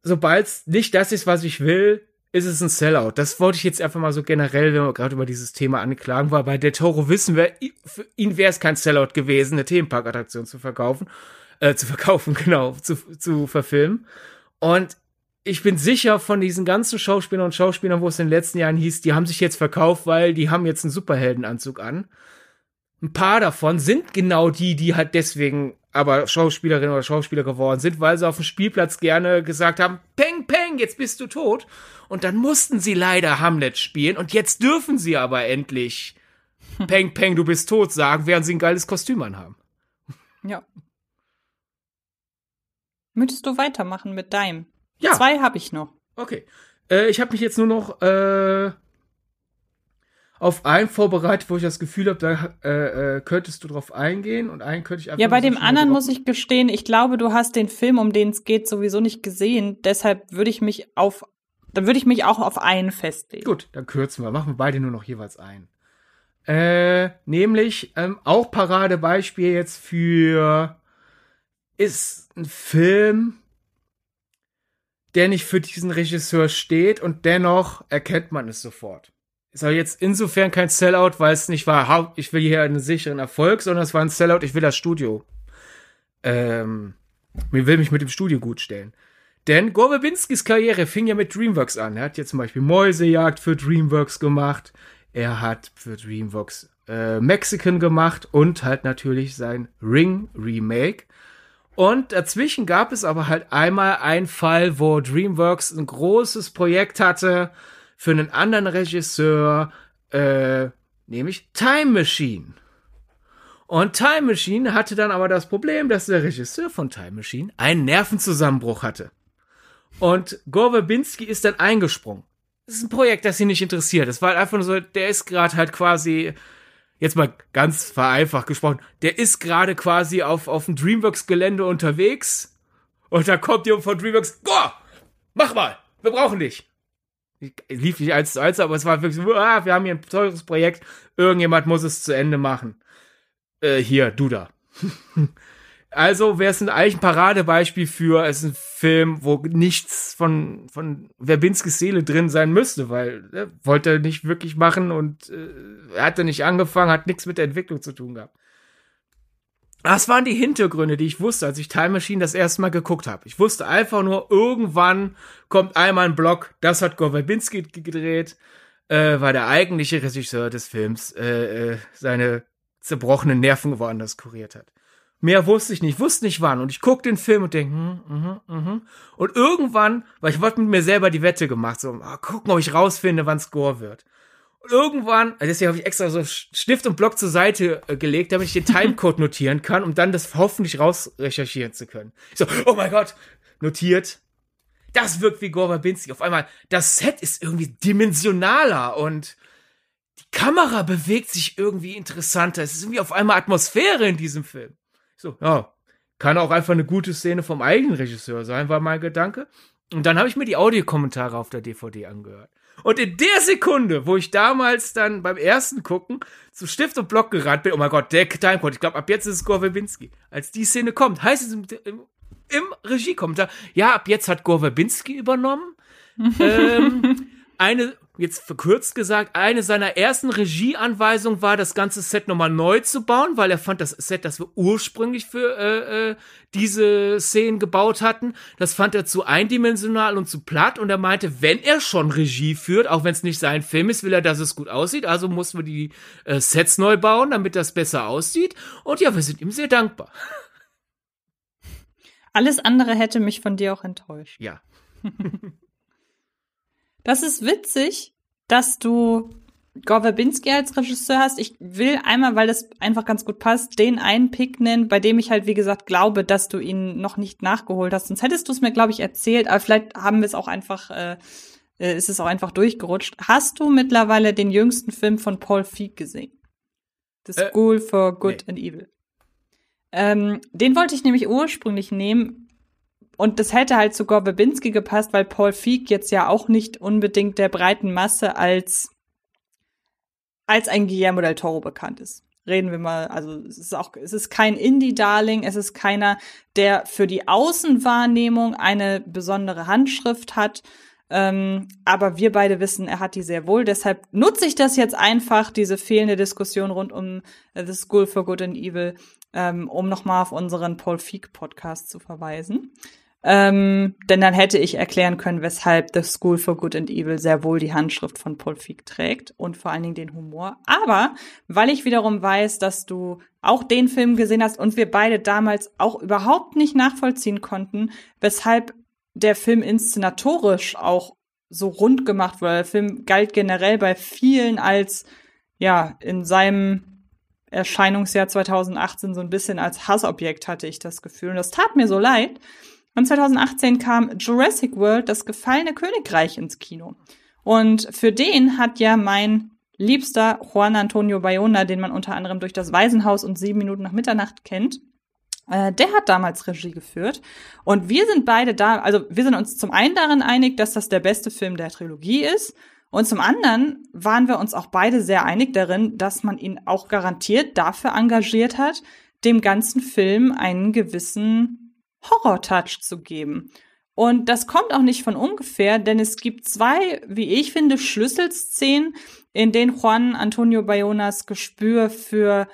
Sobald nicht das ist, was ich will, ist es ein Sellout. Das wollte ich jetzt einfach mal so generell, wenn wir gerade über dieses Thema angeklagen war. Bei der Toro wissen wir, für ihn wäre es kein Sellout gewesen, eine Themenparkattraktion zu verkaufen, äh, zu verkaufen, [laughs] genau, zu, zu verfilmen. Und ich bin sicher von diesen ganzen Schauspielern und Schauspielern, wo es in den letzten Jahren hieß, die haben sich jetzt verkauft, weil die haben jetzt einen Superheldenanzug an ein paar davon sind genau die, die halt deswegen aber Schauspielerin oder Schauspieler geworden sind, weil sie auf dem Spielplatz gerne gesagt haben, Peng, Peng, jetzt bist du tot. Und dann mussten sie leider Hamlet spielen und jetzt dürfen sie aber endlich Peng, Peng, du bist tot sagen, während sie ein geiles Kostüm anhaben. Ja. Möchtest du weitermachen mit deinem? Ja. Zwei habe ich noch. Okay. Äh, ich habe mich jetzt nur noch äh, auf einen vorbereitet, wo ich das Gefühl habe, da äh, äh, könntest du drauf eingehen und einen könnte ich einfach. Ja, bei dem anderen muss ich gestehen, ich glaube, du hast den Film, um den es geht, sowieso nicht gesehen. Deshalb würde ich mich auf, dann würde ich mich auch auf einen festlegen. Gut, dann kürzen wir, machen wir beide nur noch jeweils einen. Äh, nämlich ähm, auch Paradebeispiel jetzt für ist ein Film, der nicht für diesen Regisseur steht und dennoch erkennt man es sofort ist aber jetzt insofern kein Sellout, weil es nicht war, ich will hier einen sicheren Erfolg, sondern es war ein Sellout, ich will das Studio. Ähm, mir will mich mit dem Studio gut stellen. Denn Gore Verbinskis Karriere fing ja mit DreamWorks an. Er hat ja zum Beispiel Mäusejagd für DreamWorks gemacht. Er hat für DreamWorks äh, Mexican gemacht und halt natürlich sein Ring Remake. Und dazwischen gab es aber halt einmal einen Fall, wo DreamWorks ein großes Projekt hatte, für einen anderen Regisseur, äh, nämlich Time Machine. Und Time Machine hatte dann aber das Problem, dass der Regisseur von Time Machine einen Nervenzusammenbruch hatte. Und Gore Verbinski ist dann eingesprungen. Das ist ein Projekt, das ihn nicht interessiert. Es war halt einfach nur so, der ist gerade halt quasi, jetzt mal ganz vereinfacht gesprochen, der ist gerade quasi auf, auf dem Dreamworks-Gelände unterwegs. Und da kommt jemand von Dreamworks, Gore, mach mal, wir brauchen dich lief nicht eins zu eins, aber es war wirklich so, ah, wir haben hier ein teures Projekt, irgendjemand muss es zu Ende machen. Äh, hier, du da. [laughs] also wäre es eigentlich ein Paradebeispiel für, es ist ein Film, wo nichts von, von Verbinskis Seele drin sein müsste, weil er wollte nicht wirklich machen und äh, er hatte nicht angefangen, hat nichts mit der Entwicklung zu tun gehabt. Das waren die Hintergründe, die ich wusste, als ich Time Machine das erste Mal geguckt habe. Ich wusste einfach nur, irgendwann kommt einmal ein Block, das hat Gore Verbinski gedreht, äh, war der eigentliche Regisseur des Films, äh, äh, seine zerbrochenen Nerven woanders kuriert hat. Mehr wusste ich nicht, wusste nicht wann. Und ich guck den Film und denke, hm, mhm, mhm. Und irgendwann, weil ich wollte mit mir selber die Wette gemacht, so, mal gucken, ob ich rausfinde, wann Score wird. Irgendwann, also deswegen habe ich extra so Stift und Block zur Seite äh, gelegt, damit ich den Timecode [laughs] notieren kann, um dann das hoffentlich rausrecherchieren zu können. Ich so, oh mein Gott, notiert. Das wirkt wie Gore Verbinski. Auf einmal, das Set ist irgendwie dimensionaler und die Kamera bewegt sich irgendwie interessanter. Es ist irgendwie auf einmal Atmosphäre in diesem Film. So, ja, kann auch einfach eine gute Szene vom eigenen Regisseur sein, war mein Gedanke. Und dann habe ich mir die Audiokommentare auf der DVD angehört. Und in der Sekunde, wo ich damals dann beim ersten Gucken zu Stift und Block gerannt bin, oh mein Gott, der Timecode, ich glaube, ab jetzt ist es Gore Verbinski. Als die Szene kommt, heißt es im, im, im Regiekommentar, ja, ab jetzt hat Gore Verbinski übernommen. [laughs] ähm, eine, jetzt verkürzt gesagt, eine seiner ersten Regieanweisungen war, das ganze Set nochmal neu zu bauen, weil er fand, das Set, das wir ursprünglich für äh, äh, diese Szenen gebaut hatten, das fand er zu eindimensional und zu platt und er meinte, wenn er schon Regie führt, auch wenn es nicht sein Film ist, will er, dass es gut aussieht, also mussten wir die äh, Sets neu bauen, damit das besser aussieht und ja, wir sind ihm sehr dankbar. Alles andere hätte mich von dir auch enttäuscht. Ja. [laughs] Das ist witzig, dass du Gore Verbinski als Regisseur hast. Ich will einmal, weil das einfach ganz gut passt, den einen Pick nennen, bei dem ich halt, wie gesagt, glaube, dass du ihn noch nicht nachgeholt hast. Sonst hättest du es mir, glaube ich, erzählt, aber vielleicht haben wir es auch einfach, äh, äh, ist es auch einfach durchgerutscht. Hast du mittlerweile den jüngsten Film von Paul Feig gesehen? The äh, School äh, for Good nee. and Evil. Ähm, den wollte ich nämlich ursprünglich nehmen, und das hätte halt zu Gore Verbinski gepasst, weil Paul Feig jetzt ja auch nicht unbedingt der breiten Masse als, als ein Guillermo del Toro bekannt ist. Reden wir mal, also es ist auch, es ist kein Indie-Darling, es ist keiner, der für die Außenwahrnehmung eine besondere Handschrift hat. Ähm, aber wir beide wissen, er hat die sehr wohl. Deshalb nutze ich das jetzt einfach, diese fehlende Diskussion rund um The School for Good and Evil, ähm, um nochmal auf unseren Paul Feig Podcast zu verweisen. Ähm, denn dann hätte ich erklären können, weshalb The School for Good and Evil sehr wohl die Handschrift von Paul Feig trägt und vor allen Dingen den Humor. Aber weil ich wiederum weiß, dass du auch den Film gesehen hast und wir beide damals auch überhaupt nicht nachvollziehen konnten, weshalb der Film inszenatorisch auch so rund gemacht wurde. Der Film galt generell bei vielen als, ja, in seinem Erscheinungsjahr 2018 so ein bisschen als Hassobjekt, hatte ich das Gefühl. Und das tat mir so leid. Und 2018 kam Jurassic World, das gefallene Königreich ins Kino. Und für den hat ja mein liebster Juan Antonio Bayona, den man unter anderem durch das Waisenhaus und sieben Minuten nach Mitternacht kennt, äh, der hat damals Regie geführt. Und wir sind beide da, also wir sind uns zum einen darin einig, dass das der beste Film der Trilogie ist. Und zum anderen waren wir uns auch beide sehr einig darin, dass man ihn auch garantiert dafür engagiert hat, dem ganzen Film einen gewissen Horror-Touch zu geben. Und das kommt auch nicht von ungefähr, denn es gibt zwei, wie ich finde, Schlüsselszenen, in denen Juan Antonio Bayonas Gespür für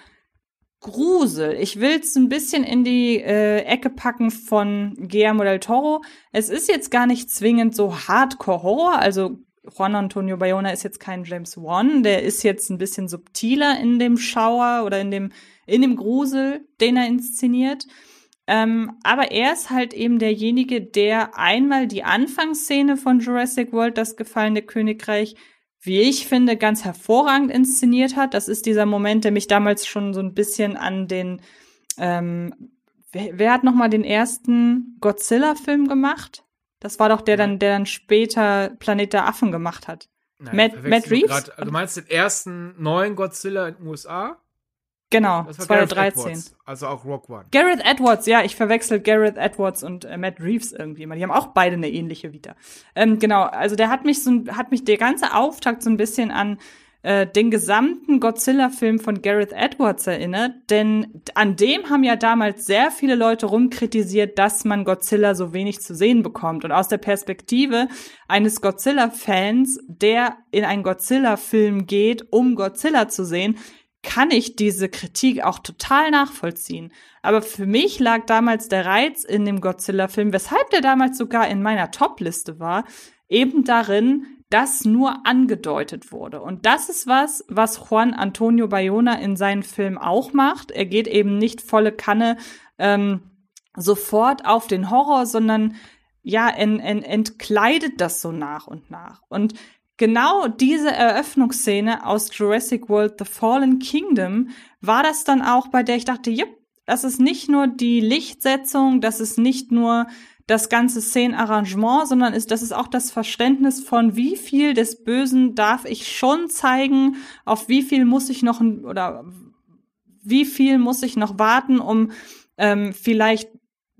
Grusel. Ich will es ein bisschen in die äh, Ecke packen von Guillermo del Toro. Es ist jetzt gar nicht zwingend so Hardcore-Horror, also Juan Antonio Bayona ist jetzt kein James Wan, der ist jetzt ein bisschen subtiler in dem Schauer oder in dem, in dem Grusel, den er inszeniert. Ähm, aber er ist halt eben derjenige, der einmal die Anfangsszene von Jurassic World, das gefallene Königreich, wie ich finde, ganz hervorragend inszeniert hat. Das ist dieser Moment, der mich damals schon so ein bisschen an den, ähm, wer, wer hat noch mal den ersten Godzilla-Film gemacht? Das war doch der dann, der dann später Planet der Affen gemacht hat. Nein, Matt, Matt Reeves? Grad, also du meinst den ersten neuen Godzilla in den USA? Genau, 2013. also auch Rock One. Gareth Edwards, ja, ich verwechsel Gareth Edwards und äh, Matt Reeves irgendwie immer. Die haben auch beide eine ähnliche Vita. Ähm, genau, also der hat mich so, hat mich der ganze Auftakt so ein bisschen an äh, den gesamten Godzilla-Film von Gareth Edwards erinnert, denn an dem haben ja damals sehr viele Leute rumkritisiert, dass man Godzilla so wenig zu sehen bekommt. Und aus der Perspektive eines Godzilla-Fans, der in einen Godzilla-Film geht, um Godzilla zu sehen, kann ich diese Kritik auch total nachvollziehen. Aber für mich lag damals der Reiz in dem Godzilla-Film, weshalb der damals sogar in meiner Top-Liste war, eben darin, dass nur angedeutet wurde. Und das ist was, was Juan Antonio Bayona in seinen Filmen auch macht. Er geht eben nicht volle Kanne ähm, sofort auf den Horror, sondern ja, en, en, entkleidet das so nach und nach. Und genau diese Eröffnungsszene aus Jurassic World The Fallen Kingdom war das dann auch, bei der ich dachte, jupp, das ist nicht nur die Lichtsetzung, das ist nicht nur das ganze Szenenarrangement, sondern ist, das ist auch das Verständnis von, wie viel des Bösen darf ich schon zeigen, auf wie viel muss ich noch oder wie viel muss ich noch warten, um ähm, vielleicht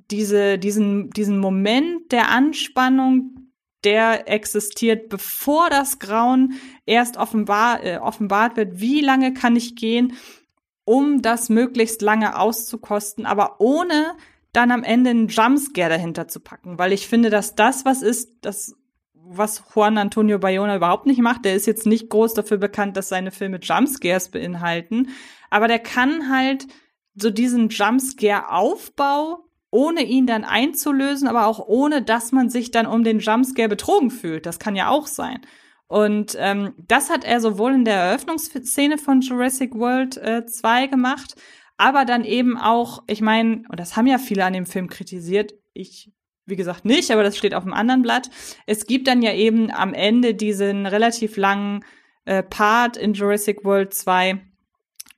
diese, diesen, diesen Moment der Anspannung, der existiert, bevor das Grauen erst offenbar, äh, offenbart wird. Wie lange kann ich gehen, um das möglichst lange auszukosten, aber ohne dann am Ende einen Jumpscare dahinter zu packen, weil ich finde, dass das was ist, das was Juan Antonio Bayona überhaupt nicht macht. Der ist jetzt nicht groß dafür bekannt, dass seine Filme Jumpscares beinhalten, aber der kann halt so diesen Jumpscare-Aufbau ohne ihn dann einzulösen, aber auch ohne, dass man sich dann um den Jumpscare betrogen fühlt. Das kann ja auch sein. Und ähm, das hat er sowohl in der Eröffnungsszene von Jurassic World äh, 2 gemacht, aber dann eben auch, ich meine, und das haben ja viele an dem Film kritisiert, ich wie gesagt nicht, aber das steht auf einem anderen Blatt. Es gibt dann ja eben am Ende diesen relativ langen äh, Part in Jurassic World 2,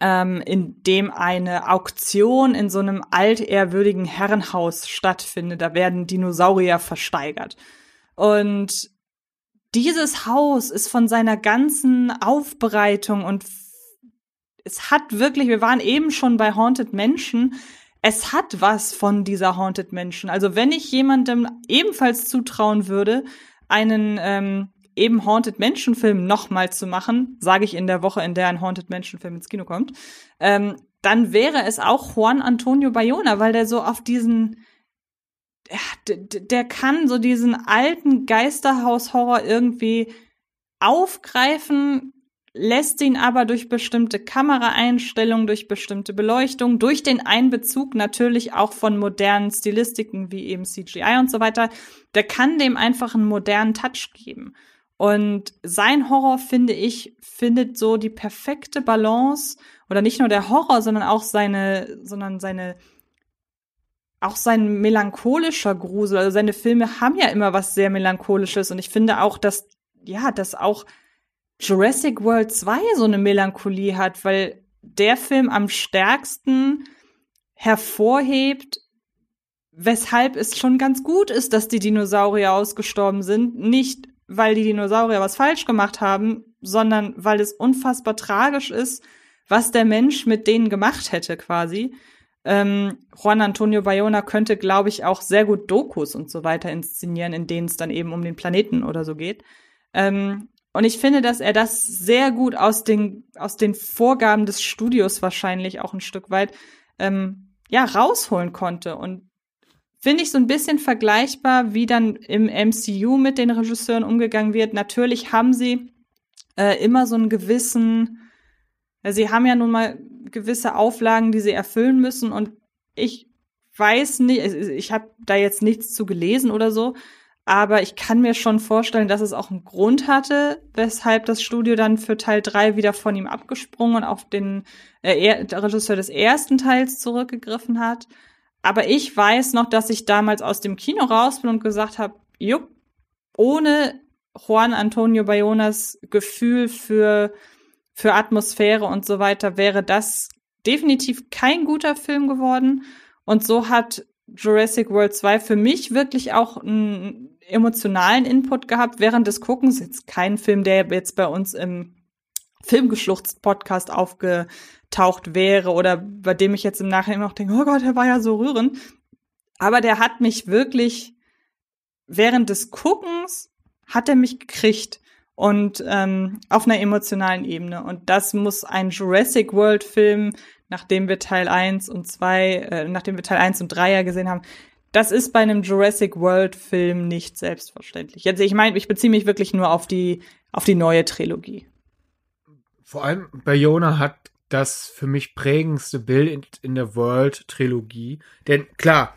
ähm, in dem eine Auktion in so einem altehrwürdigen Herrenhaus stattfindet. Da werden Dinosaurier versteigert. Und dieses Haus ist von seiner ganzen Aufbereitung und es hat wirklich, wir waren eben schon bei Haunted Menschen, es hat was von dieser Haunted Menschen. Also wenn ich jemandem ebenfalls zutrauen würde, einen ähm, eben Haunted Menschen-Film nochmal zu machen, sage ich in der Woche, in der ein Haunted Menschen-Film ins Kino kommt, ähm, dann wäre es auch Juan Antonio Bayona, weil der so auf diesen, der, der kann so diesen alten Geisterhaus-Horror irgendwie aufgreifen, lässt ihn aber durch bestimmte Kameraeinstellungen, durch bestimmte Beleuchtung, durch den Einbezug natürlich auch von modernen Stilistiken wie eben CGI und so weiter, der kann dem einfach einen modernen Touch geben. Und sein Horror, finde ich, findet so die perfekte Balance oder nicht nur der Horror, sondern auch seine, sondern seine, auch sein melancholischer Grusel. Also seine Filme haben ja immer was sehr melancholisches und ich finde auch, dass, ja, dass auch Jurassic World 2 so eine Melancholie hat, weil der Film am stärksten hervorhebt, weshalb es schon ganz gut ist, dass die Dinosaurier ausgestorben sind. Nicht, weil die Dinosaurier was falsch gemacht haben, sondern weil es unfassbar tragisch ist, was der Mensch mit denen gemacht hätte quasi. Ähm, Juan Antonio Bayona könnte, glaube ich, auch sehr gut Dokus und so weiter inszenieren, in denen es dann eben um den Planeten oder so geht. Ähm, und ich finde, dass er das sehr gut aus den, aus den Vorgaben des Studios wahrscheinlich auch ein Stück weit ähm, ja, rausholen konnte. Und finde ich so ein bisschen vergleichbar, wie dann im MCU mit den Regisseuren umgegangen wird. Natürlich haben sie äh, immer so einen gewissen, äh, sie haben ja nun mal gewisse Auflagen, die sie erfüllen müssen. Und ich weiß nicht, ich habe da jetzt nichts zu gelesen oder so, aber ich kann mir schon vorstellen, dass es auch einen Grund hatte, weshalb das Studio dann für Teil 3 wieder von ihm abgesprungen und auf den äh, Regisseur des ersten Teils zurückgegriffen hat. Aber ich weiß noch, dass ich damals aus dem Kino raus bin und gesagt habe, jupp, ohne Juan Antonio Bayonas Gefühl für, für Atmosphäre und so weiter wäre das definitiv kein guter Film geworden. Und so hat Jurassic World 2 für mich wirklich auch einen emotionalen Input gehabt während des Guckens. Jetzt kein Film, der jetzt bei uns im Filmgeschluchzt-Podcast aufge aufgetaucht wäre oder bei dem ich jetzt im Nachhinein noch denke, oh Gott, der war ja so rührend. Aber der hat mich wirklich während des Guckens hat er mich gekriegt und ähm, auf einer emotionalen Ebene. Und das muss ein Jurassic World Film, nachdem wir Teil 1 und 2, äh, nachdem wir Teil 1 und 3 ja gesehen haben, das ist bei einem Jurassic World Film nicht selbstverständlich. Jetzt, ich meine, ich beziehe mich wirklich nur auf die, auf die neue Trilogie. Vor allem Bayona hat das für mich prägendste Bild in, der World-Trilogie. Denn klar,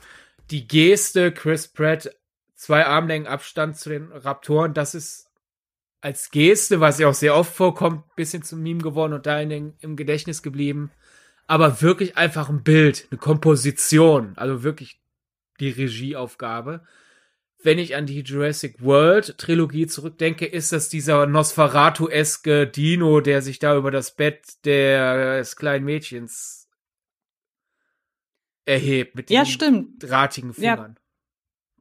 die Geste Chris Pratt, zwei Armlängen Abstand zu den Raptoren, das ist als Geste, was ja auch sehr oft vorkommt, bisschen zum Meme geworden und da in den, im Gedächtnis geblieben. Aber wirklich einfach ein Bild, eine Komposition, also wirklich die Regieaufgabe wenn ich an die Jurassic World Trilogie zurückdenke, ist das dieser Nosferatu-eske Dino, der sich da über das Bett des kleinen Mädchens erhebt mit ja, stimmt. drahtigen Fingern. Ja.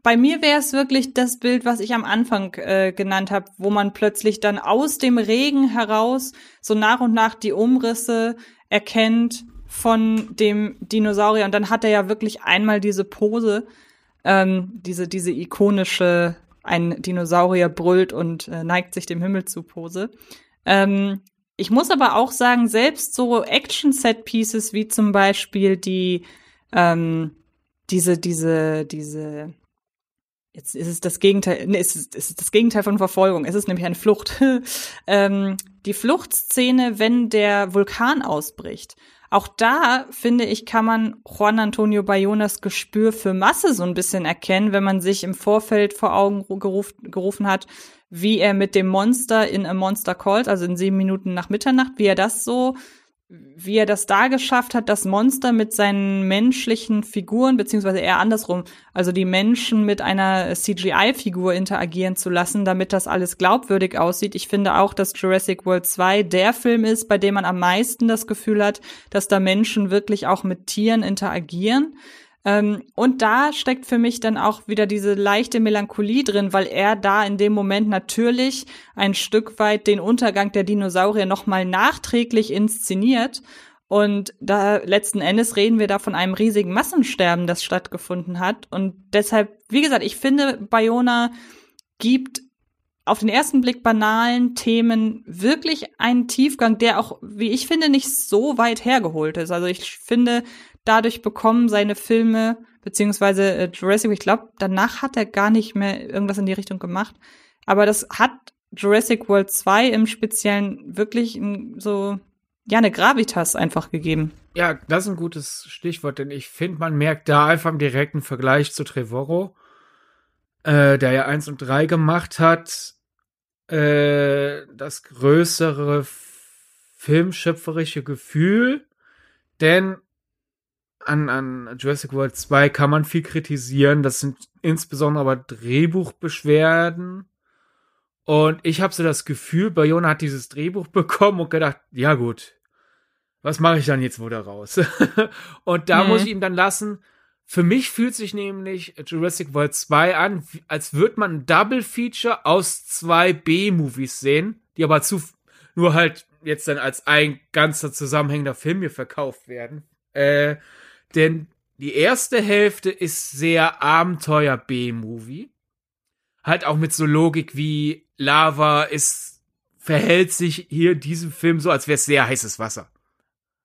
Bei mir wäre es wirklich das Bild, was ich am Anfang äh, genannt habe, wo man plötzlich dann aus dem Regen heraus so nach und nach die Umrisse erkennt von dem Dinosaurier. Und dann hat er ja wirklich einmal diese Pose, ähm, diese, diese ikonische, ein Dinosaurier brüllt und äh, neigt sich dem Himmel zu Pose. Ähm, ich muss aber auch sagen, selbst so Action-Set-Pieces wie zum Beispiel die, ähm, diese, diese, diese, jetzt ist es das Gegenteil, nee, es ist, es ist das Gegenteil von Verfolgung. Es ist nämlich eine Flucht. [laughs] ähm, die Fluchtszene, wenn der Vulkan ausbricht. Auch da, finde ich, kann man Juan Antonio Bayonas Gespür für Masse so ein bisschen erkennen, wenn man sich im Vorfeld vor Augen geruf, gerufen hat, wie er mit dem Monster in A Monster Called, also in sieben Minuten nach Mitternacht, wie er das so wie er das da geschafft hat, das Monster mit seinen menschlichen Figuren, beziehungsweise eher andersrum, also die Menschen mit einer CGI-Figur interagieren zu lassen, damit das alles glaubwürdig aussieht. Ich finde auch, dass Jurassic World 2 der Film ist, bei dem man am meisten das Gefühl hat, dass da Menschen wirklich auch mit Tieren interagieren. Ähm, und da steckt für mich dann auch wieder diese leichte Melancholie drin, weil er da in dem Moment natürlich ein Stück weit den Untergang der Dinosaurier nochmal nachträglich inszeniert. Und da letzten Endes reden wir da von einem riesigen Massensterben, das stattgefunden hat. Und deshalb, wie gesagt, ich finde, Bayona gibt auf den ersten Blick banalen Themen wirklich einen Tiefgang, der auch, wie ich finde, nicht so weit hergeholt ist. Also ich finde, dadurch bekommen seine Filme, beziehungsweise äh, Jurassic, ich glaube, danach hat er gar nicht mehr irgendwas in die Richtung gemacht. Aber das hat Jurassic World 2 im Speziellen wirklich so, ja, eine Gravitas einfach gegeben. Ja, das ist ein gutes Stichwort, denn ich finde, man merkt da einfach im direkten Vergleich zu Trevorrow, äh, der ja 1 und 3 gemacht hat, äh, das größere filmschöpferische Gefühl, denn an, an Jurassic World 2 kann man viel kritisieren. Das sind insbesondere aber Drehbuchbeschwerden. Und ich habe so das Gefühl, Bayona hat dieses Drehbuch [laughs] bekommen und gedacht, ja gut, was mache ich dann jetzt wohl daraus? [laughs] und da mhm. muss ich ihm dann lassen. Für mich fühlt sich nämlich Jurassic World 2 an, als würde man ein Double Feature aus zwei B-Movies sehen, die aber zu, nur halt jetzt dann als ein ganzer zusammenhängender Film hier verkauft werden. Äh, denn die erste Hälfte ist sehr Abenteuer-B-Movie. Halt auch mit so Logik wie Lava ist, verhält sich hier in diesem Film so, als wäre es sehr heißes Wasser.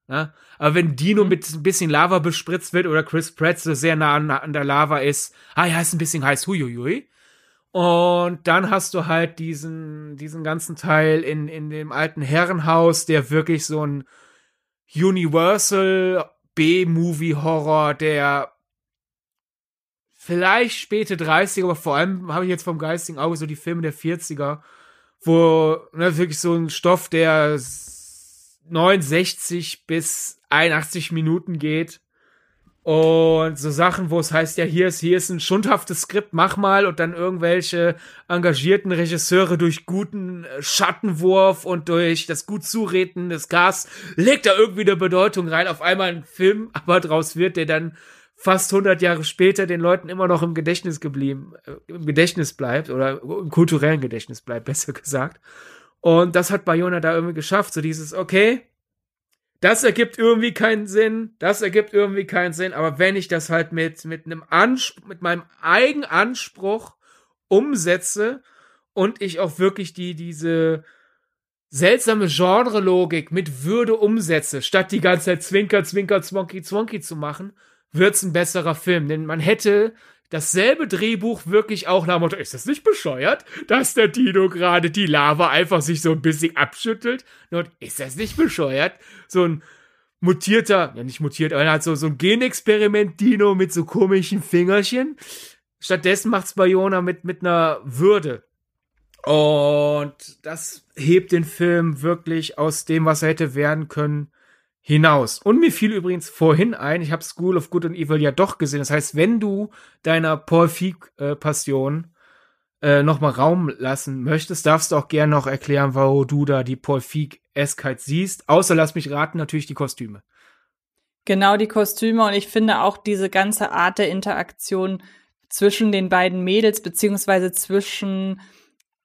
Ja? Aber wenn Dino mhm. mit ein bisschen Lava bespritzt wird oder Chris Pratt so sehr nah an, an der Lava ist, ah ja, ist ein bisschen heiß, huiuiui. Und dann hast du halt diesen, diesen ganzen Teil in, in dem alten Herrenhaus, der wirklich so ein Universal B-Movie-Horror der vielleicht späte 30er, aber vor allem habe ich jetzt vom geistigen Auge so die Filme der 40er, wo ne, wirklich so ein Stoff, der 69 bis 81 Minuten geht und so Sachen, wo es heißt, ja, hier ist, hier ist ein schundhaftes Skript, mach mal und dann irgendwelche engagierten Regisseure durch guten äh, Schattenwurf und durch das gut Zureden des Gas legt da irgendwie eine Bedeutung rein. Auf einmal ein Film [laughs] aber draus wird, der dann fast 100 Jahre später den Leuten immer noch im Gedächtnis geblieben, äh, im Gedächtnis bleibt oder im kulturellen Gedächtnis bleibt, [laughs] besser gesagt. Und das hat Bayona da irgendwie geschafft, so dieses, okay, das ergibt irgendwie keinen Sinn, das ergibt irgendwie keinen Sinn, aber wenn ich das halt mit, mit einem Anspruch, mit meinem eigenen Anspruch umsetze und ich auch wirklich die, diese seltsame Genre-Logik mit Würde umsetze, statt die ganze Zeit Zwinker, Zwinker, Zwonky, Zwonky zu machen, wird's ein besserer Film. Denn man hätte dasselbe Drehbuch wirklich auch nach Motto, ist das nicht bescheuert, dass der Dino gerade die Lava einfach sich so ein bisschen abschüttelt? Und ist das nicht bescheuert? So ein mutierter, ja nicht mutiert, aber er hat so, so ein Genexperiment-Dino mit so komischen Fingerchen. Stattdessen macht's Bayona mit, mit einer Würde. Und das hebt den Film wirklich aus dem, was er hätte werden können, hinaus. Und mir fiel übrigens vorhin ein, ich habe School of Good and Evil ja doch gesehen. Das heißt, wenn du deiner Paul Feig-Passion äh, äh, nochmal Raum lassen möchtest, darfst du auch gerne noch erklären, warum du da die Paul Feig-Eskheit siehst. Außer lass mich raten, natürlich die Kostüme. Genau, die Kostüme und ich finde auch diese ganze Art der Interaktion zwischen den beiden Mädels, beziehungsweise zwischen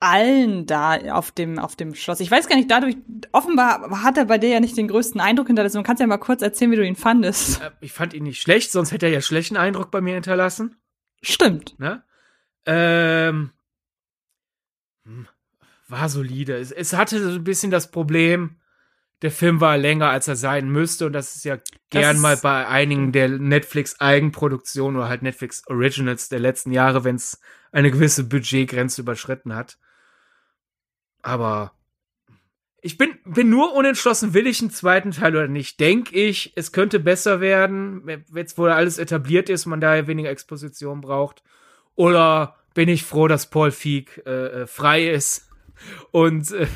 allen da auf dem, auf dem Schloss. Ich weiß gar nicht, dadurch, offenbar hat er bei dir ja nicht den größten Eindruck hinterlassen. Du kannst ja mal kurz erzählen, wie du ihn fandest. Äh, ich fand ihn nicht schlecht, sonst hätte er ja schlechten Eindruck bei mir hinterlassen. Stimmt. Ne? Ähm, hm, war solide. Es, es hatte so ein bisschen das Problem, der Film war länger, als er sein müsste. Und das ist ja gern mal bei einigen der Netflix-Eigenproduktionen oder halt Netflix Originals der letzten Jahre, wenn es eine gewisse Budgetgrenze überschritten hat. Aber ich bin, bin nur unentschlossen, will ich einen zweiten Teil oder nicht. Denke ich, es könnte besser werden, jetzt wo alles etabliert ist, man daher weniger Exposition braucht. Oder bin ich froh, dass Paul Feig äh, äh frei ist [laughs] und äh,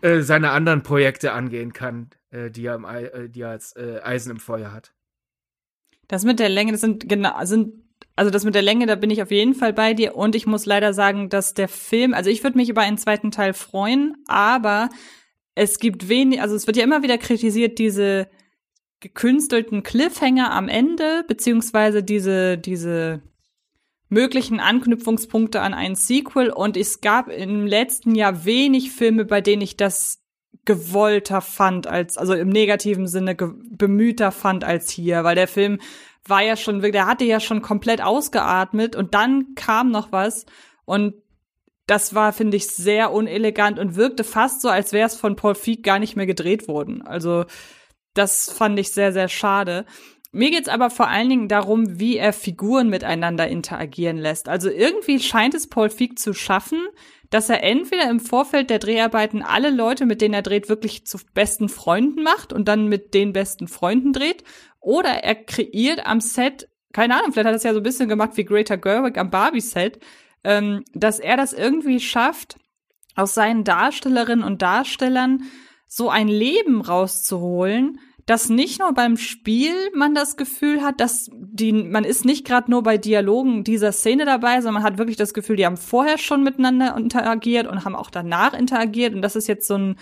[laughs] äh, seine anderen Projekte angehen kann, äh, die, er im, äh, die er als äh, Eisen im Feuer hat. Das mit der Länge, das sind genau, sind also das mit der Länge, da bin ich auf jeden Fall bei dir. Und ich muss leider sagen, dass der Film, also ich würde mich über einen zweiten Teil freuen, aber es gibt wenig, also es wird ja immer wieder kritisiert, diese gekünstelten Cliffhanger am Ende, beziehungsweise diese, diese möglichen Anknüpfungspunkte an ein Sequel. Und es gab im letzten Jahr wenig Filme, bei denen ich das gewollter fand als, also im negativen Sinne bemühter fand als hier, weil der Film war ja schon, der hatte ja schon komplett ausgeatmet und dann kam noch was und das war, finde ich, sehr unelegant und wirkte fast so, als wäre es von Paul Feig gar nicht mehr gedreht worden. Also das fand ich sehr, sehr schade. Mir geht's aber vor allen Dingen darum, wie er Figuren miteinander interagieren lässt. Also irgendwie scheint es Paul Feig zu schaffen, dass er entweder im Vorfeld der Dreharbeiten alle Leute, mit denen er dreht, wirklich zu besten Freunden macht und dann mit den besten Freunden dreht, oder er kreiert am Set, keine Ahnung, vielleicht hat er es ja so ein bisschen gemacht wie Greta Gerwig am Barbie-Set, ähm, dass er das irgendwie schafft, aus seinen Darstellerinnen und Darstellern so ein Leben rauszuholen, dass nicht nur beim Spiel man das Gefühl hat, dass die, man ist nicht gerade nur bei Dialogen dieser Szene dabei, sondern man hat wirklich das Gefühl, die haben vorher schon miteinander interagiert und haben auch danach interagiert. Und das ist jetzt so ein,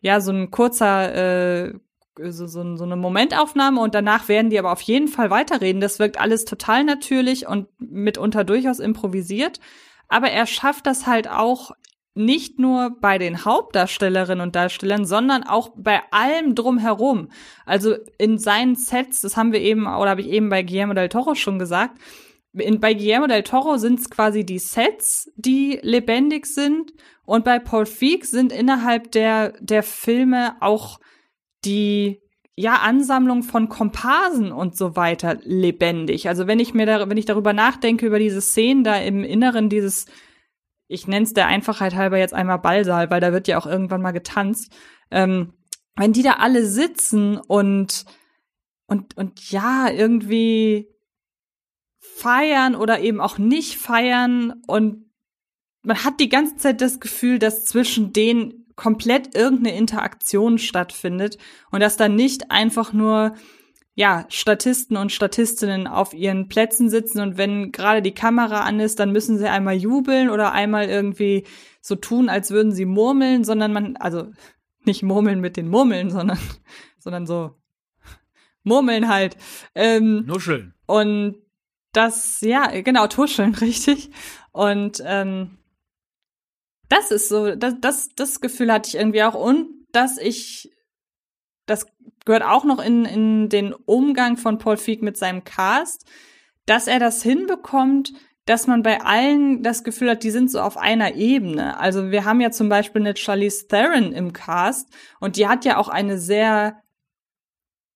ja, so ein kurzer, äh, so, so, so eine Momentaufnahme und danach werden die aber auf jeden Fall weiterreden. Das wirkt alles total natürlich und mitunter durchaus improvisiert. Aber er schafft das halt auch nicht nur bei den Hauptdarstellerinnen und Darstellern, sondern auch bei allem drumherum. Also in seinen Sets, das haben wir eben, oder habe ich eben bei Guillermo del Toro schon gesagt, in, bei Guillermo del Toro sind es quasi die Sets, die lebendig sind. Und bei Paul Feig sind innerhalb der, der Filme auch die ja, Ansammlung von Komparsen und so weiter lebendig. Also wenn ich mir da, wenn ich darüber nachdenke, über diese Szenen da im Inneren dieses ich nenne es der Einfachheit halber jetzt einmal Ballsaal, weil da wird ja auch irgendwann mal getanzt. Ähm, wenn die da alle sitzen und und und ja irgendwie feiern oder eben auch nicht feiern und man hat die ganze Zeit das Gefühl, dass zwischen denen komplett irgendeine Interaktion stattfindet und dass da nicht einfach nur ja, Statisten und Statistinnen auf ihren Plätzen sitzen und wenn gerade die Kamera an ist, dann müssen sie einmal jubeln oder einmal irgendwie so tun, als würden sie murmeln, sondern man, also [laughs] nicht murmeln mit den Murmeln, sondern, [laughs] sondern so murmeln halt. Ähm, Nuscheln. Und das, ja, genau, tuscheln, [laughs] richtig. Und ähm, das ist so, das, das, das Gefühl hatte ich irgendwie auch und dass ich das gehört auch noch in, in den Umgang von Paul Feig mit seinem Cast, dass er das hinbekommt, dass man bei allen das Gefühl hat, die sind so auf einer Ebene. Also wir haben ja zum Beispiel eine Charlize Theron im Cast und die hat ja auch eine sehr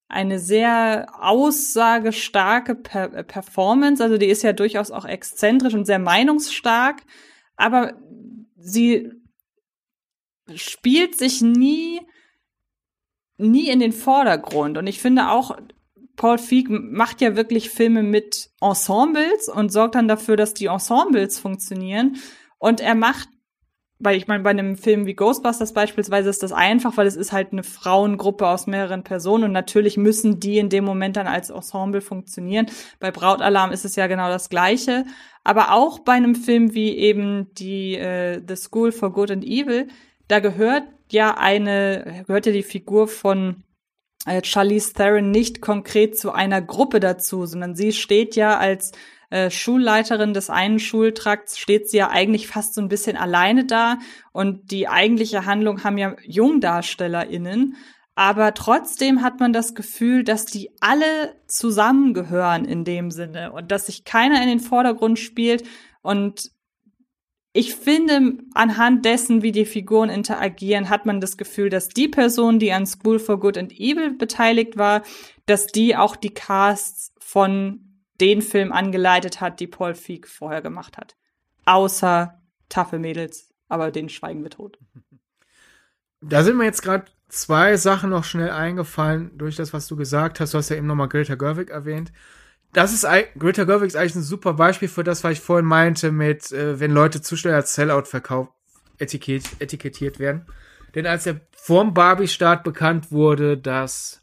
eine sehr aussagestarke per Performance. Also die ist ja durchaus auch exzentrisch und sehr meinungsstark, aber sie spielt sich nie nie in den Vordergrund. Und ich finde auch, Paul Feig macht ja wirklich Filme mit Ensembles und sorgt dann dafür, dass die Ensembles funktionieren. Und er macht, weil ich meine, bei einem Film wie Ghostbusters beispielsweise ist das einfach, weil es ist halt eine Frauengruppe aus mehreren Personen und natürlich müssen die in dem Moment dann als Ensemble funktionieren. Bei Brautalarm ist es ja genau das Gleiche. Aber auch bei einem Film wie eben die äh, The School for Good and Evil, da gehört ja eine, gehört ja die Figur von äh, Charlize Theron nicht konkret zu einer Gruppe dazu, sondern sie steht ja als äh, Schulleiterin des einen Schultrakts steht sie ja eigentlich fast so ein bisschen alleine da und die eigentliche Handlung haben ja JungdarstellerInnen. Aber trotzdem hat man das Gefühl, dass die alle zusammengehören in dem Sinne und dass sich keiner in den Vordergrund spielt. Und ich finde, anhand dessen, wie die Figuren interagieren, hat man das Gefühl, dass die Person, die an School for Good and Evil beteiligt war, dass die auch die Casts von den Filmen angeleitet hat, die Paul Feig vorher gemacht hat. Außer taffe Mädels, aber den schweigen wir tot. [laughs] Da sind mir jetzt gerade zwei Sachen noch schnell eingefallen durch das, was du gesagt hast. Du hast ja eben nochmal Greta Gerwig erwähnt. Das ist, Greta Gerwig ist eigentlich ein super Beispiel für das, was ich vorhin meinte mit, äh, wenn Leute zu schnell als Sellout verkauft, etikett, etikettiert werden. Denn als der vorm Barbie-Start bekannt wurde, dass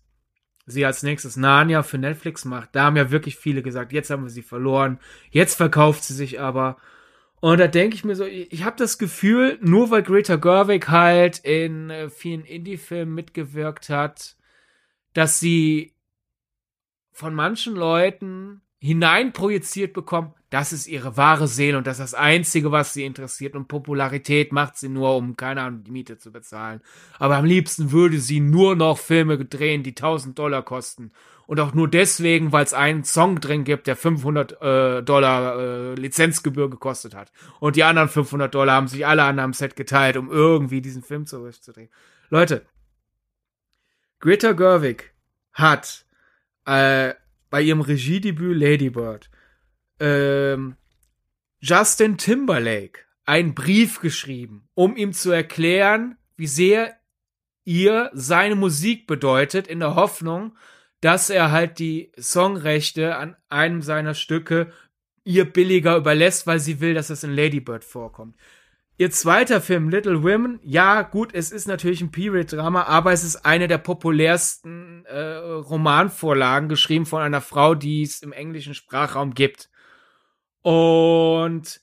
sie als nächstes Narnia für Netflix macht, da haben ja wirklich viele gesagt, jetzt haben wir sie verloren, jetzt verkauft sie sich aber. Und da denke ich mir so, ich habe das Gefühl, nur weil Greta Gerwig halt in äh, vielen Indie-Filmen mitgewirkt hat, dass sie von manchen Leuten hineinprojiziert bekommen, das ist ihre wahre Seele und das ist das Einzige, was sie interessiert. Und Popularität macht sie nur, um, keine Ahnung, die Miete zu bezahlen. Aber am liebsten würde sie nur noch Filme drehen, die 1000 Dollar kosten und auch nur deswegen, weil es einen Song drin gibt, der 500 äh, Dollar äh, Lizenzgebühr gekostet hat. Und die anderen 500 Dollar haben sich alle an einem Set geteilt, um irgendwie diesen Film zurückzudrehen. Leute, Greta Gerwig hat äh, bei ihrem Regiedebüt Lady Bird ähm, Justin Timberlake einen Brief geschrieben, um ihm zu erklären, wie sehr ihr seine Musik bedeutet, in der Hoffnung, dass er halt die Songrechte an einem seiner Stücke ihr billiger überlässt, weil sie will, dass es in Ladybird vorkommt. Ihr zweiter Film, Little Women, ja, gut, es ist natürlich ein Period-Drama, aber es ist eine der populärsten äh, Romanvorlagen, geschrieben von einer Frau, die es im englischen Sprachraum gibt. Und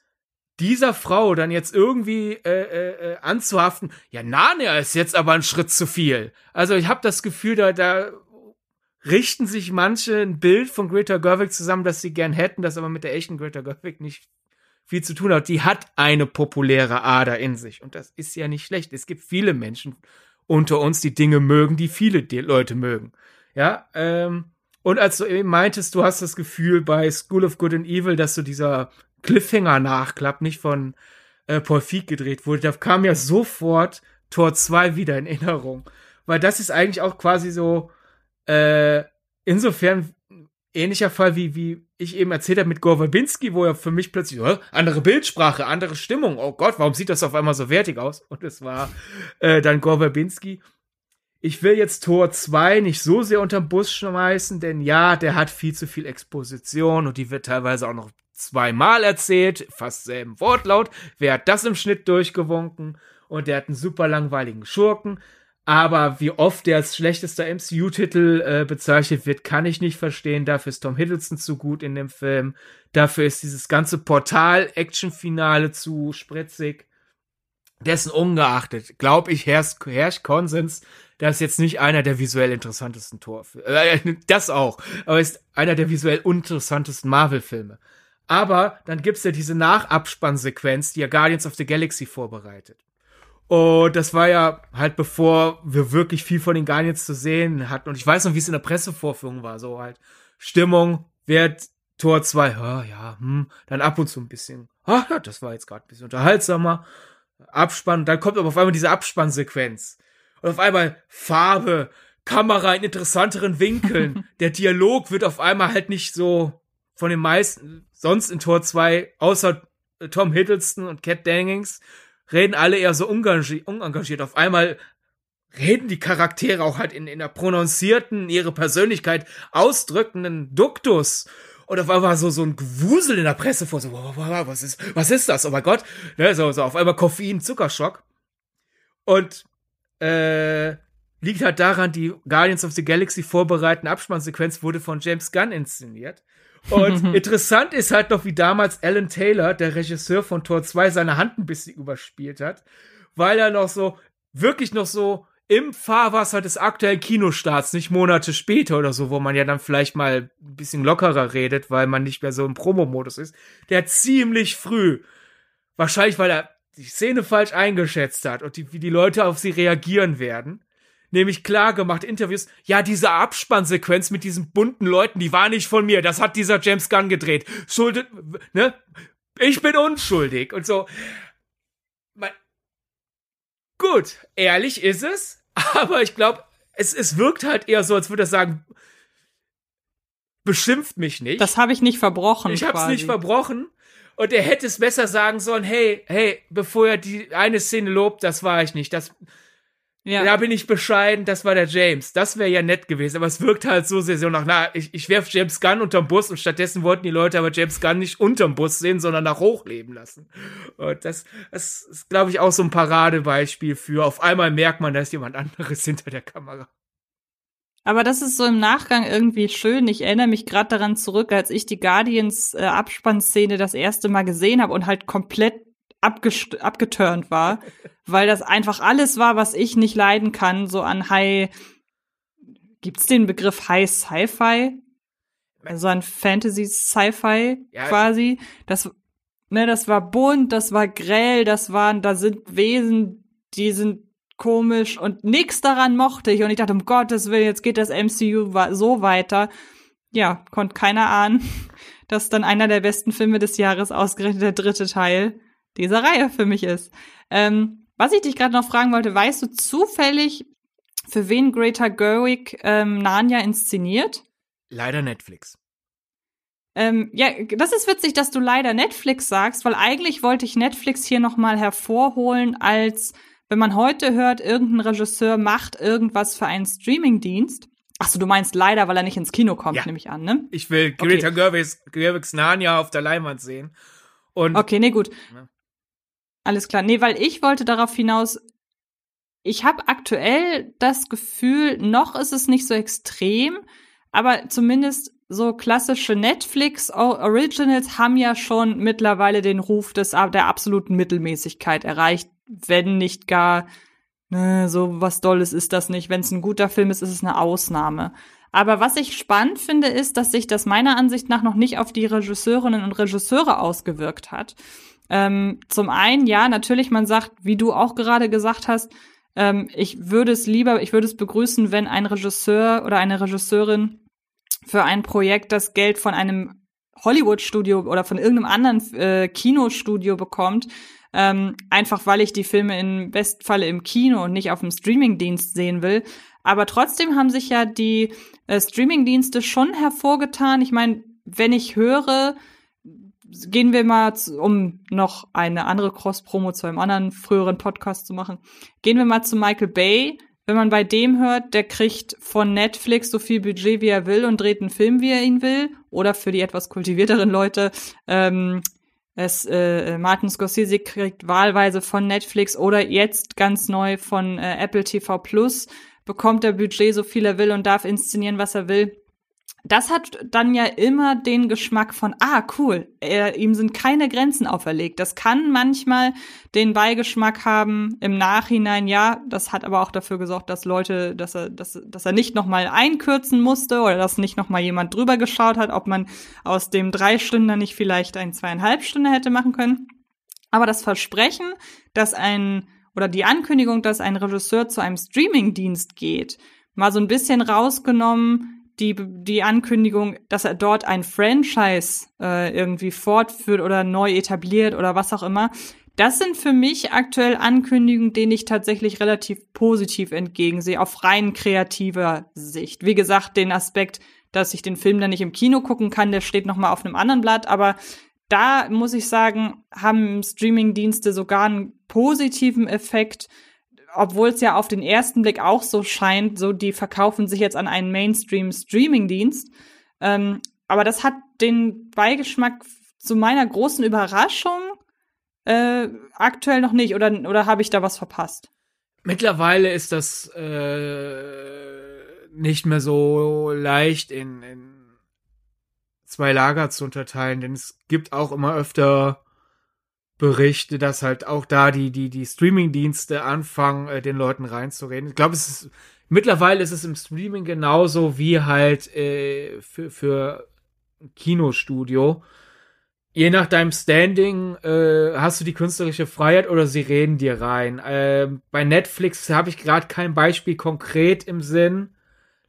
dieser Frau dann jetzt irgendwie äh, äh, äh anzuhaften, ja, Narnia ist jetzt aber ein Schritt zu viel. Also ich habe das Gefühl, da, da richten sich manche ein Bild von Greta Gerwig zusammen, das sie gern hätten, das aber mit der echten Greta Gerwig nicht viel zu tun hat. Die hat eine populäre Ader in sich und das ist ja nicht schlecht. Es gibt viele Menschen unter uns, die Dinge mögen, die viele Leute mögen. Ja, ähm, und als du eben meintest, du hast das Gefühl bei School of Good and Evil, dass so dieser Cliffhanger-Nachklapp nicht von äh, Paul Feig gedreht wurde, da kam ja sofort Tor 2 wieder in Erinnerung. Weil das ist eigentlich auch quasi so, äh, insofern ähnlicher Fall wie, wie ich eben erzählt habe mit Gore Verbinski, wo er für mich plötzlich, oh, andere Bildsprache, andere Stimmung, oh Gott, warum sieht das auf einmal so wertig aus? Und es war äh, dann Gore Verbinski. Ich will jetzt Tor 2 nicht so sehr unterm Bus schmeißen, denn ja, der hat viel zu viel Exposition und die wird teilweise auch noch zweimal erzählt, fast selben Wortlaut. Wer hat das im Schnitt durchgewunken? Und der hat einen super langweiligen Schurken. Aber wie oft der als schlechtester MCU-Titel äh, bezeichnet wird, kann ich nicht verstehen. Dafür ist Tom Hiddleston zu gut in dem Film. Dafür ist dieses ganze Portal-Action-Finale zu spritzig. Dessen ungeachtet, glaube ich, herrscht, Konsens, dass jetzt nicht einer der visuell interessantesten Torfilme. Äh, [laughs] das auch, aber ist einer der visuell interessantesten Marvel-Filme. Aber dann gibt's ja diese Nachabspannsequenz, die ja Guardians of the Galaxy vorbereitet. Und das war ja halt bevor wir wirklich viel von den Guardians zu sehen hatten. Und ich weiß noch, wie es in der Pressevorführung war. So halt Stimmung, wird Tor 2, ja, ja, hm, dann ab und zu ein bisschen, ah, ja, das war jetzt gerade ein bisschen unterhaltsamer. Abspann, dann kommt aber auf einmal diese Abspannsequenz. Und auf einmal Farbe, Kamera in interessanteren Winkeln. [laughs] der Dialog wird auf einmal halt nicht so von den meisten, sonst in Tor 2, außer Tom Hiddleston und Cat Dennings, reden alle eher so unengagiert. Auf einmal reden die Charaktere auch halt in, in einer prononzierten, ihre Persönlichkeit ausdrückenden Duktus. Und auf einmal so, so ein Gewusel in der Presse vor, so, was ist, was ist das? Oh mein Gott. Ne, so, so auf einmal Koffein, Zuckerschock. Und, äh, liegt halt daran, die Guardians of the Galaxy vorbereitende Abspannsequenz wurde von James Gunn inszeniert. Und [laughs] interessant ist halt noch, wie damals Alan Taylor, der Regisseur von Tor 2, seine Hand ein bisschen überspielt hat, weil er noch so, wirklich noch so im Fahrwasser des aktuellen Kinostarts, nicht Monate später oder so, wo man ja dann vielleicht mal ein bisschen lockerer redet, weil man nicht mehr so im Promo-Modus ist, der ziemlich früh, wahrscheinlich weil er die Szene falsch eingeschätzt hat und die, wie die Leute auf sie reagieren werden, nämlich klar gemacht, Interviews, ja, diese Abspannsequenz mit diesen bunten Leuten, die war nicht von mir, das hat dieser James Gunn gedreht. Schuldet, ne? Ich bin unschuldig und so. Gut, ehrlich ist es, aber ich glaube, es, es wirkt halt eher so, als würde er sagen, beschimpft mich nicht. Das habe ich nicht verbrochen. Ich habe es nicht verbrochen. Und er hätte es besser sagen sollen, hey, hey, bevor er die eine Szene lobt, das war ich nicht. Das, ja. Da bin ich bescheiden, das war der James. Das wäre ja nett gewesen, aber es wirkt halt so sehr so nach, na, ich, ich werf James Gunn unterm Bus und stattdessen wollten die Leute aber James Gunn nicht unterm Bus sehen, sondern nach hochleben lassen. Und das, das ist, glaube ich, auch so ein Paradebeispiel für, auf einmal merkt man, da ist jemand anderes [laughs] hinter der Kamera. Aber das ist so im Nachgang irgendwie schön. Ich erinnere mich gerade daran zurück, als ich die Guardians äh, Abspannszene das erste Mal gesehen habe und halt komplett abgeturnt war, [laughs] weil das einfach alles war, was ich nicht leiden kann, so an High, gibt's den Begriff High Sci-Fi? Also an Fantasy Sci-Fi ja. quasi. Das, ne, das war bunt, das war grell, das waren, da sind Wesen, die sind komisch und nix daran mochte ich und ich dachte, um Gottes Willen, jetzt geht das MCU so weiter. Ja, konnte keiner ahnen, [laughs] dass dann einer der besten Filme des Jahres ausgerechnet der dritte Teil dieser Reihe für mich ist. Ähm, was ich dich gerade noch fragen wollte, weißt du zufällig, für wen Greta Gerwig ähm, Narnia inszeniert? Leider Netflix. Ähm, ja, das ist witzig, dass du leider Netflix sagst, weil eigentlich wollte ich Netflix hier noch mal hervorholen als wenn man heute hört, irgendein Regisseur macht irgendwas für einen Streamingdienst. Achso, du meinst leider, weil er nicht ins Kino kommt, ja. nehme ich an, ne? Ich will Greta okay. Gerwigs, Gerwigs Narnia auf der Leinwand sehen. Und okay, nee, gut. Ja. Alles klar. Nee, weil ich wollte darauf hinaus, ich habe aktuell das Gefühl, noch ist es nicht so extrem, aber zumindest so klassische Netflix Originals haben ja schon mittlerweile den Ruf des der absoluten Mittelmäßigkeit erreicht, wenn nicht gar ne, so was Dolles ist das nicht. Wenn es ein guter Film ist, ist es eine Ausnahme. Aber was ich spannend finde, ist, dass sich das meiner Ansicht nach noch nicht auf die Regisseurinnen und Regisseure ausgewirkt hat. Ähm, zum einen, ja, natürlich, man sagt, wie du auch gerade gesagt hast, ähm, ich würde es lieber, ich würde es begrüßen, wenn ein Regisseur oder eine Regisseurin für ein Projekt das Geld von einem Hollywood-Studio oder von irgendeinem anderen äh, Kinostudio bekommt, ähm, einfach weil ich die Filme im Bestfalle im Kino und nicht auf dem Streamingdienst sehen will. Aber trotzdem haben sich ja die äh, Streamingdienste schon hervorgetan. Ich meine, wenn ich höre, gehen wir mal, zu, um noch eine andere Cross-Promo zu einem anderen früheren Podcast zu machen, gehen wir mal zu Michael Bay. Wenn man bei dem hört, der kriegt von Netflix so viel Budget, wie er will und dreht einen Film, wie er ihn will. Oder für die etwas kultivierteren Leute, ähm, es, äh, Martin Scorsese kriegt wahlweise von Netflix oder jetzt ganz neu von äh, Apple TV Plus, bekommt er Budget so viel er will und darf inszenieren, was er will das hat dann ja immer den Geschmack von, ah, cool, er, ihm sind keine Grenzen auferlegt. Das kann manchmal den Beigeschmack haben im Nachhinein, ja, das hat aber auch dafür gesorgt, dass Leute, dass er, dass, dass er nicht nochmal einkürzen musste oder dass nicht nochmal jemand drüber geschaut hat, ob man aus dem drei Stunden nicht vielleicht ein zweieinhalb Stunden hätte machen können. Aber das Versprechen, dass ein, oder die Ankündigung, dass ein Regisseur zu einem Streamingdienst geht, mal so ein bisschen rausgenommen, die, die Ankündigung, dass er dort ein Franchise äh, irgendwie fortführt oder neu etabliert oder was auch immer. Das sind für mich aktuell Ankündigungen, denen ich tatsächlich relativ positiv entgegensehe, auf rein kreativer Sicht. Wie gesagt, den Aspekt, dass ich den Film dann nicht im Kino gucken kann, der steht noch mal auf einem anderen Blatt, aber da muss ich sagen, haben Streamingdienste sogar einen positiven Effekt, obwohl es ja auf den ersten Blick auch so scheint, so die verkaufen sich jetzt an einen Mainstream-Streaming-Dienst. Ähm, aber das hat den Beigeschmack zu meiner großen Überraschung äh, aktuell noch nicht. Oder, oder habe ich da was verpasst? Mittlerweile ist das äh, nicht mehr so leicht in, in zwei Lager zu unterteilen, denn es gibt auch immer öfter Berichte, dass halt auch da die, die, die Streaming-Dienste anfangen, äh, den Leuten reinzureden. Ich glaube, es ist, mittlerweile ist es im Streaming genauso wie halt äh, für, für Kinostudio. Je nach deinem Standing äh, hast du die künstlerische Freiheit oder sie reden dir rein. Äh, bei Netflix habe ich gerade kein Beispiel konkret im Sinn.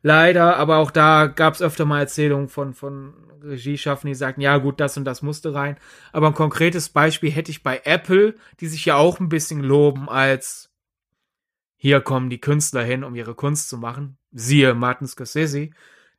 Leider, aber auch da gab es öfter mal Erzählungen von, von Regieschaffen, die sagten, ja gut, das und das musste rein. Aber ein konkretes Beispiel hätte ich bei Apple, die sich ja auch ein bisschen loben als hier kommen die Künstler hin, um ihre Kunst zu machen. Siehe Martin Scorsese.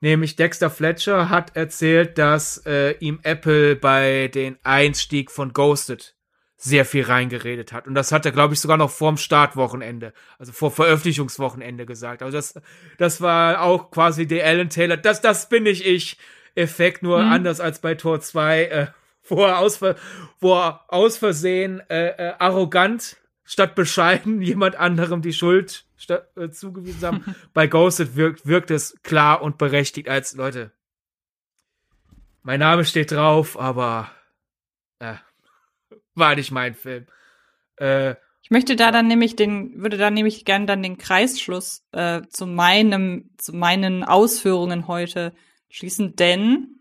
Nämlich Dexter Fletcher hat erzählt, dass äh, ihm Apple bei den Einstieg von Ghosted sehr viel reingeredet hat. Und das hat er, glaube ich, sogar noch vorm Startwochenende, also vor Veröffentlichungswochenende gesagt. Also das, das war auch quasi der Alan Taylor, das, das bin ich ich. Effekt, nur mhm. anders als bei Tor 2, äh, [laughs] wo er aus, wo er aus Versehen äh, äh, arrogant statt bescheiden [laughs] jemand anderem die Schuld statt, äh, zugewiesen haben. [laughs] bei Ghosted wirkt, wirkt es klar und berechtigt als Leute. Mein Name steht drauf, aber äh, war nicht mein Film. Äh, ich möchte da dann nämlich den, würde da nämlich gern dann den Kreisschluss äh, zu meinem, zu meinen Ausführungen heute schließen, denn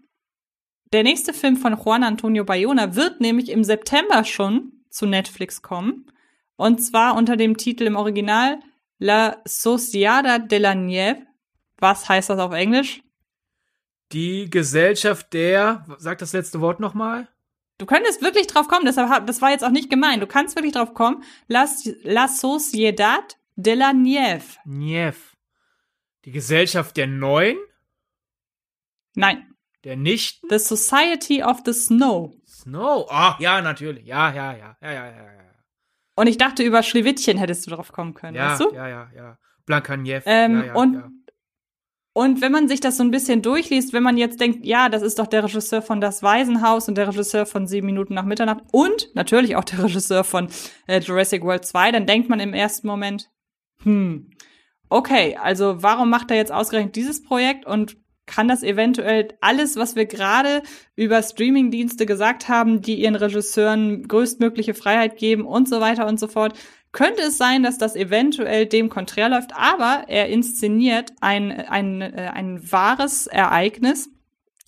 der nächste Film von Juan Antonio Bayona wird nämlich im September schon zu Netflix kommen. Und zwar unter dem Titel im Original La Sociedad de la Nieve. Was heißt das auf Englisch? Die Gesellschaft der, sag das letzte Wort nochmal. Du könntest wirklich drauf kommen, deshalb, das war jetzt auch nicht gemein. Du kannst wirklich drauf kommen. La, la Sociedad de la Nieve. Nieve. Die Gesellschaft der Neuen? Nein. Der nicht? The Society of the Snow. Snow? Ah, oh, ja, natürlich. Ja, ja, ja, ja, ja, ja. Und ich dachte, über Schlewittchen hättest du drauf kommen können, ja, weißt du? Ja, ja, ja. Blankaniev. Ähm, ja, ja, und ja. Und wenn man sich das so ein bisschen durchliest, wenn man jetzt denkt, ja, das ist doch der Regisseur von Das Waisenhaus und der Regisseur von Sieben Minuten nach Mitternacht und natürlich auch der Regisseur von äh, Jurassic World 2, dann denkt man im ersten Moment, hm, okay, also warum macht er jetzt ausgerechnet dieses Projekt und kann das eventuell alles, was wir gerade über Streamingdienste gesagt haben, die ihren Regisseuren größtmögliche Freiheit geben und so weiter und so fort, könnte es sein, dass das eventuell dem konträr läuft, aber er inszeniert ein, ein, äh, ein wahres Ereignis,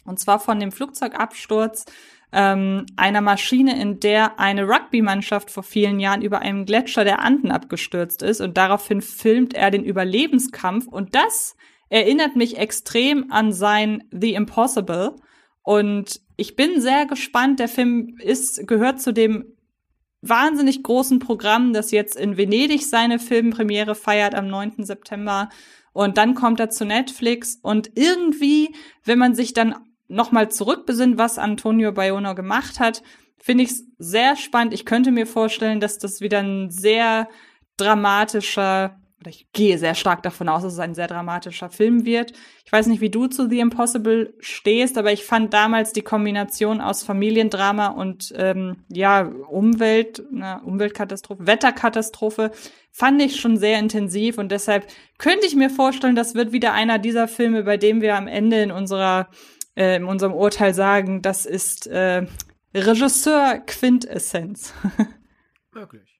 und zwar von dem Flugzeugabsturz ähm, einer Maschine, in der eine Rugby-Mannschaft vor vielen Jahren über einem Gletscher der Anden abgestürzt ist. Und daraufhin filmt er den Überlebenskampf. Und das erinnert mich extrem an sein The Impossible. Und ich bin sehr gespannt. Der Film ist, gehört zu dem wahnsinnig großen Programm, das jetzt in Venedig seine Filmpremiere feiert am 9. September. Und dann kommt er zu Netflix und irgendwie, wenn man sich dann nochmal zurückbesinnt, was Antonio Bayona gemacht hat, finde ich es sehr spannend. Ich könnte mir vorstellen, dass das wieder ein sehr dramatischer oder ich gehe sehr stark davon aus, dass es ein sehr dramatischer Film wird. Ich weiß nicht, wie du zu The Impossible stehst, aber ich fand damals die Kombination aus Familiendrama und ähm, ja Umwelt, na, Umweltkatastrophe, Wetterkatastrophe, fand ich schon sehr intensiv und deshalb könnte ich mir vorstellen, das wird wieder einer dieser Filme, bei dem wir am Ende in unserer äh, in unserem Urteil sagen, das ist äh, Regisseur Quintessenz. [laughs] Möglich.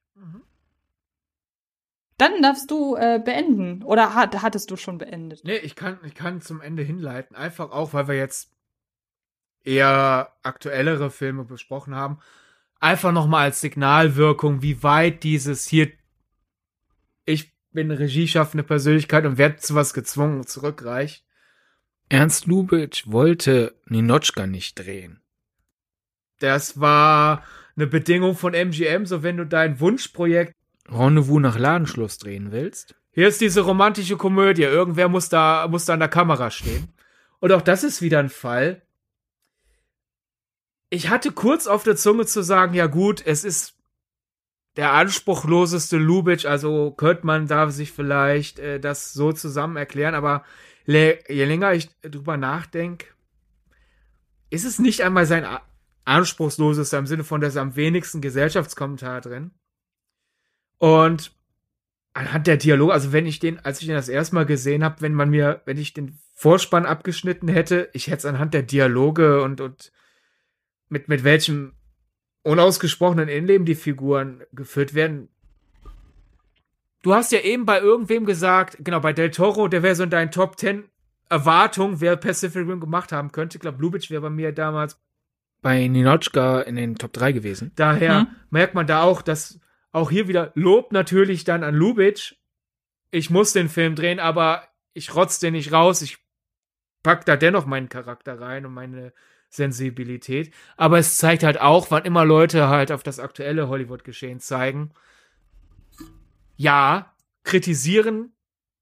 Dann darfst du äh, beenden. Oder hat, hattest du schon beendet? Nee, ich kann, ich kann zum Ende hinleiten. Einfach auch, weil wir jetzt eher aktuellere Filme besprochen haben. Einfach nochmal als Signalwirkung, wie weit dieses hier, ich bin regieschaffende Persönlichkeit und werde zu was gezwungen, zurückreicht. Ernst Lubitsch wollte Ninotchka nicht drehen. Das war eine Bedingung von MGM, so wenn du dein Wunschprojekt Rendezvous nach Ladenschluss drehen willst. Hier ist diese romantische Komödie. Irgendwer muss da, muss da an der Kamera stehen. Und auch das ist wieder ein Fall. Ich hatte kurz auf der Zunge zu sagen, ja gut, es ist der anspruchloseste Lubitsch, also könnte man da sich vielleicht äh, das so zusammen erklären, aber je länger ich drüber nachdenke, ist es nicht einmal sein anspruchslosester im Sinne von, dass am wenigsten Gesellschaftskommentar drin. Und anhand der Dialoge, also wenn ich den, als ich den das erste Mal gesehen habe, wenn man mir, wenn ich den Vorspann abgeschnitten hätte, ich hätte es anhand der Dialoge und, und mit, mit welchem unausgesprochenen Innenleben die Figuren geführt werden. Du hast ja eben bei irgendwem gesagt, genau, bei Del Toro, der wäre so in deinen Top 10 Erwartungen, wer Pacific Rim gemacht haben könnte. Ich glaube, Lubitsch wäre bei mir damals bei Ninochka in den Top 3 gewesen. Daher mhm. merkt man da auch, dass auch hier wieder Lob natürlich dann an Lubitsch. Ich muss den Film drehen, aber ich rotz den nicht raus. Ich pack da dennoch meinen Charakter rein und meine Sensibilität. Aber es zeigt halt auch, wann immer Leute halt auf das aktuelle Hollywood-Geschehen zeigen. Ja, kritisieren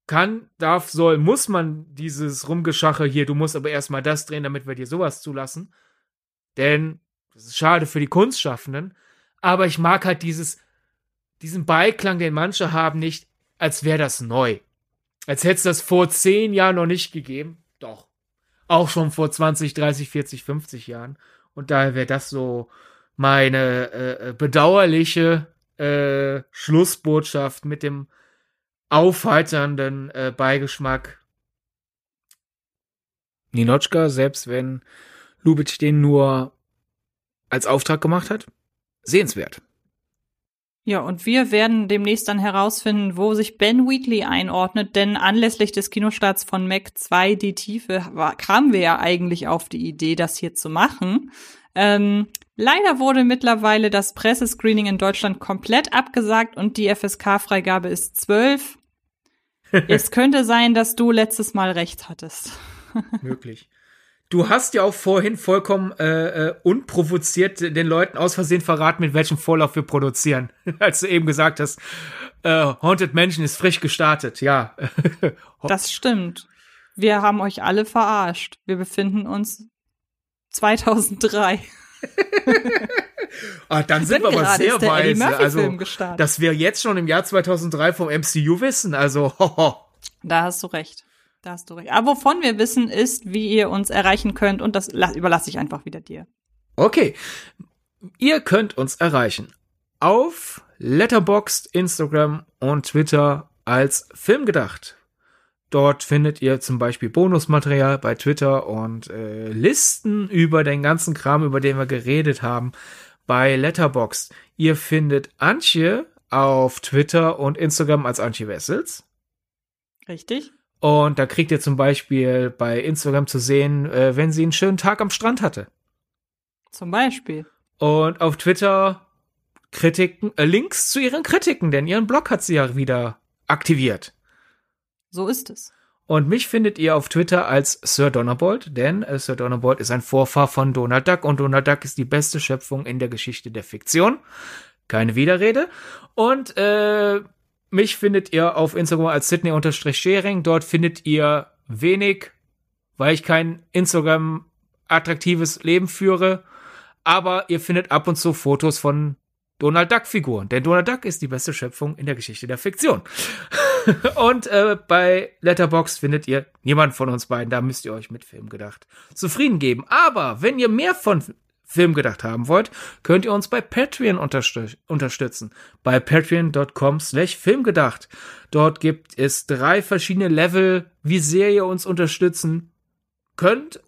kann, darf, soll, muss man dieses Rumgeschache hier, du musst aber erstmal das drehen, damit wir dir sowas zulassen. Denn das ist schade für die Kunstschaffenden. Aber ich mag halt dieses, diesen Beiklang, den manche haben, nicht, als wäre das neu. Als hätte es das vor zehn Jahren noch nicht gegeben. Doch. Auch schon vor 20, 30, 40, 50 Jahren. Und daher wäre das so meine äh, äh, bedauerliche äh, Schlussbotschaft mit dem aufheiternden äh, Beigeschmack. Ninochka, selbst wenn Lubitsch den nur als Auftrag gemacht hat, sehenswert. Ja, und wir werden demnächst dann herausfinden, wo sich Ben Wheatley einordnet, denn anlässlich des Kinostarts von Mac 2 Die Tiefe war, kamen wir ja eigentlich auf die Idee, das hier zu machen. Ähm, leider wurde mittlerweile das Pressescreening in Deutschland komplett abgesagt und die FSK-Freigabe ist 12. [laughs] es könnte sein, dass du letztes Mal recht hattest. Möglich. Du hast ja auch vorhin vollkommen äh, äh, unprovoziert den Leuten aus Versehen verraten, mit welchem Vorlauf wir produzieren. [laughs] Als du eben gesagt hast, äh, Haunted Mansion ist frisch gestartet, ja. [laughs] das stimmt. Wir haben euch alle verarscht. Wir befinden uns 2003. [laughs] ah, dann sind wir aber sehr weise. Also, dass wir jetzt schon im Jahr 2003 vom MCU wissen. Also, hoho. Da hast du recht. Da hast du recht. Aber wovon wir wissen, ist, wie ihr uns erreichen könnt und das überlasse ich einfach wieder dir. Okay. Ihr könnt uns erreichen auf Letterboxd, Instagram und Twitter als Filmgedacht. Dort findet ihr zum Beispiel Bonusmaterial bei Twitter und äh, Listen über den ganzen Kram, über den wir geredet haben, bei Letterboxd. Ihr findet Antje auf Twitter und Instagram als Antje Wessels. Richtig. Und da kriegt ihr zum Beispiel bei Instagram zu sehen, äh, wenn sie einen schönen Tag am Strand hatte. Zum Beispiel. Und auf Twitter Kritiken, äh, Links zu ihren Kritiken, denn ihren Blog hat sie ja wieder aktiviert. So ist es. Und mich findet ihr auf Twitter als Sir Donnerbolt, denn äh, Sir Donnerbolt ist ein Vorfahr von Donald Duck und Donald Duck ist die beste Schöpfung in der Geschichte der Fiktion. Keine Widerrede. Und äh, mich findet ihr auf Instagram als Sydney-Sharing. Dort findet ihr wenig, weil ich kein Instagram attraktives Leben führe. Aber ihr findet ab und zu Fotos von Donald Duck Figuren. Denn Donald Duck ist die beste Schöpfung in der Geschichte der Fiktion. [laughs] und äh, bei Letterbox findet ihr niemand von uns beiden. Da müsst ihr euch mit Film gedacht zufrieden geben. Aber wenn ihr mehr von Film gedacht haben wollt, könnt ihr uns bei Patreon unterstützen. Bei patreon.com slash filmgedacht. Dort gibt es drei verschiedene Level, wie sehr ihr uns unterstützen könnt,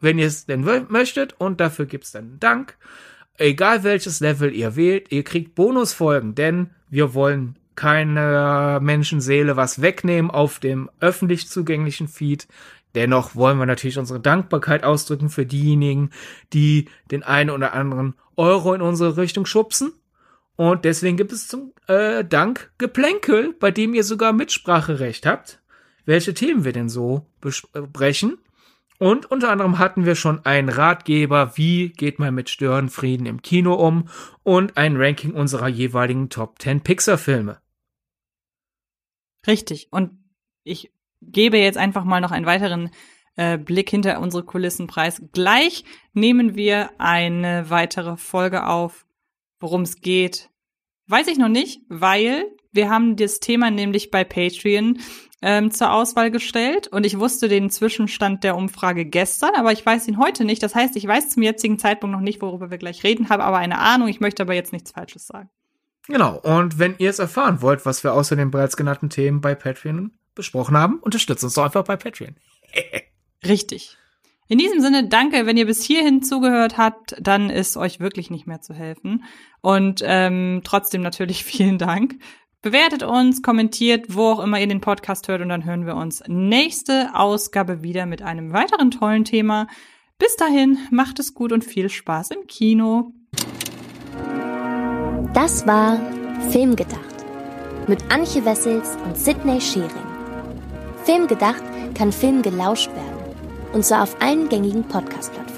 wenn ihr es denn möchtet. Und dafür gibt's dann Dank. Egal welches Level ihr wählt, ihr kriegt Bonusfolgen, denn wir wollen keine Menschenseele was wegnehmen auf dem öffentlich zugänglichen Feed. Dennoch wollen wir natürlich unsere Dankbarkeit ausdrücken für diejenigen, die den einen oder anderen Euro in unsere Richtung schubsen. Und deswegen gibt es zum äh, Dank Geplänkel, bei dem ihr sogar Mitspracherecht habt, welche Themen wir denn so besprechen. Und unter anderem hatten wir schon einen Ratgeber, wie geht man mit Störenfrieden im Kino um und ein Ranking unserer jeweiligen Top 10 Pixar-Filme. Richtig. Und ich gebe jetzt einfach mal noch einen weiteren äh, Blick hinter unsere Kulissen preis. Gleich nehmen wir eine weitere Folge auf, worum es geht. Weiß ich noch nicht, weil wir haben das Thema nämlich bei Patreon ähm, zur Auswahl gestellt und ich wusste den Zwischenstand der Umfrage gestern, aber ich weiß ihn heute nicht. Das heißt, ich weiß zum jetzigen Zeitpunkt noch nicht, worüber wir gleich reden, habe aber eine Ahnung. Ich möchte aber jetzt nichts Falsches sagen. Genau. Und wenn ihr es erfahren wollt, was wir außer den bereits genannten Themen bei Patreon besprochen haben, unterstützt uns doch einfach bei Patreon. Richtig. In diesem Sinne, danke, wenn ihr bis hierhin zugehört habt, dann ist euch wirklich nicht mehr zu helfen. Und ähm, trotzdem natürlich [laughs] vielen Dank. Bewertet uns, kommentiert, wo auch immer ihr den Podcast hört und dann hören wir uns nächste Ausgabe wieder mit einem weiteren tollen Thema. Bis dahin, macht es gut und viel Spaß im Kino. Das war Filmgedacht mit Antje Wessels und Sidney Schering. Filmgedacht kann Film gelauscht werden und zwar auf allen gängigen Podcast-Plattformen.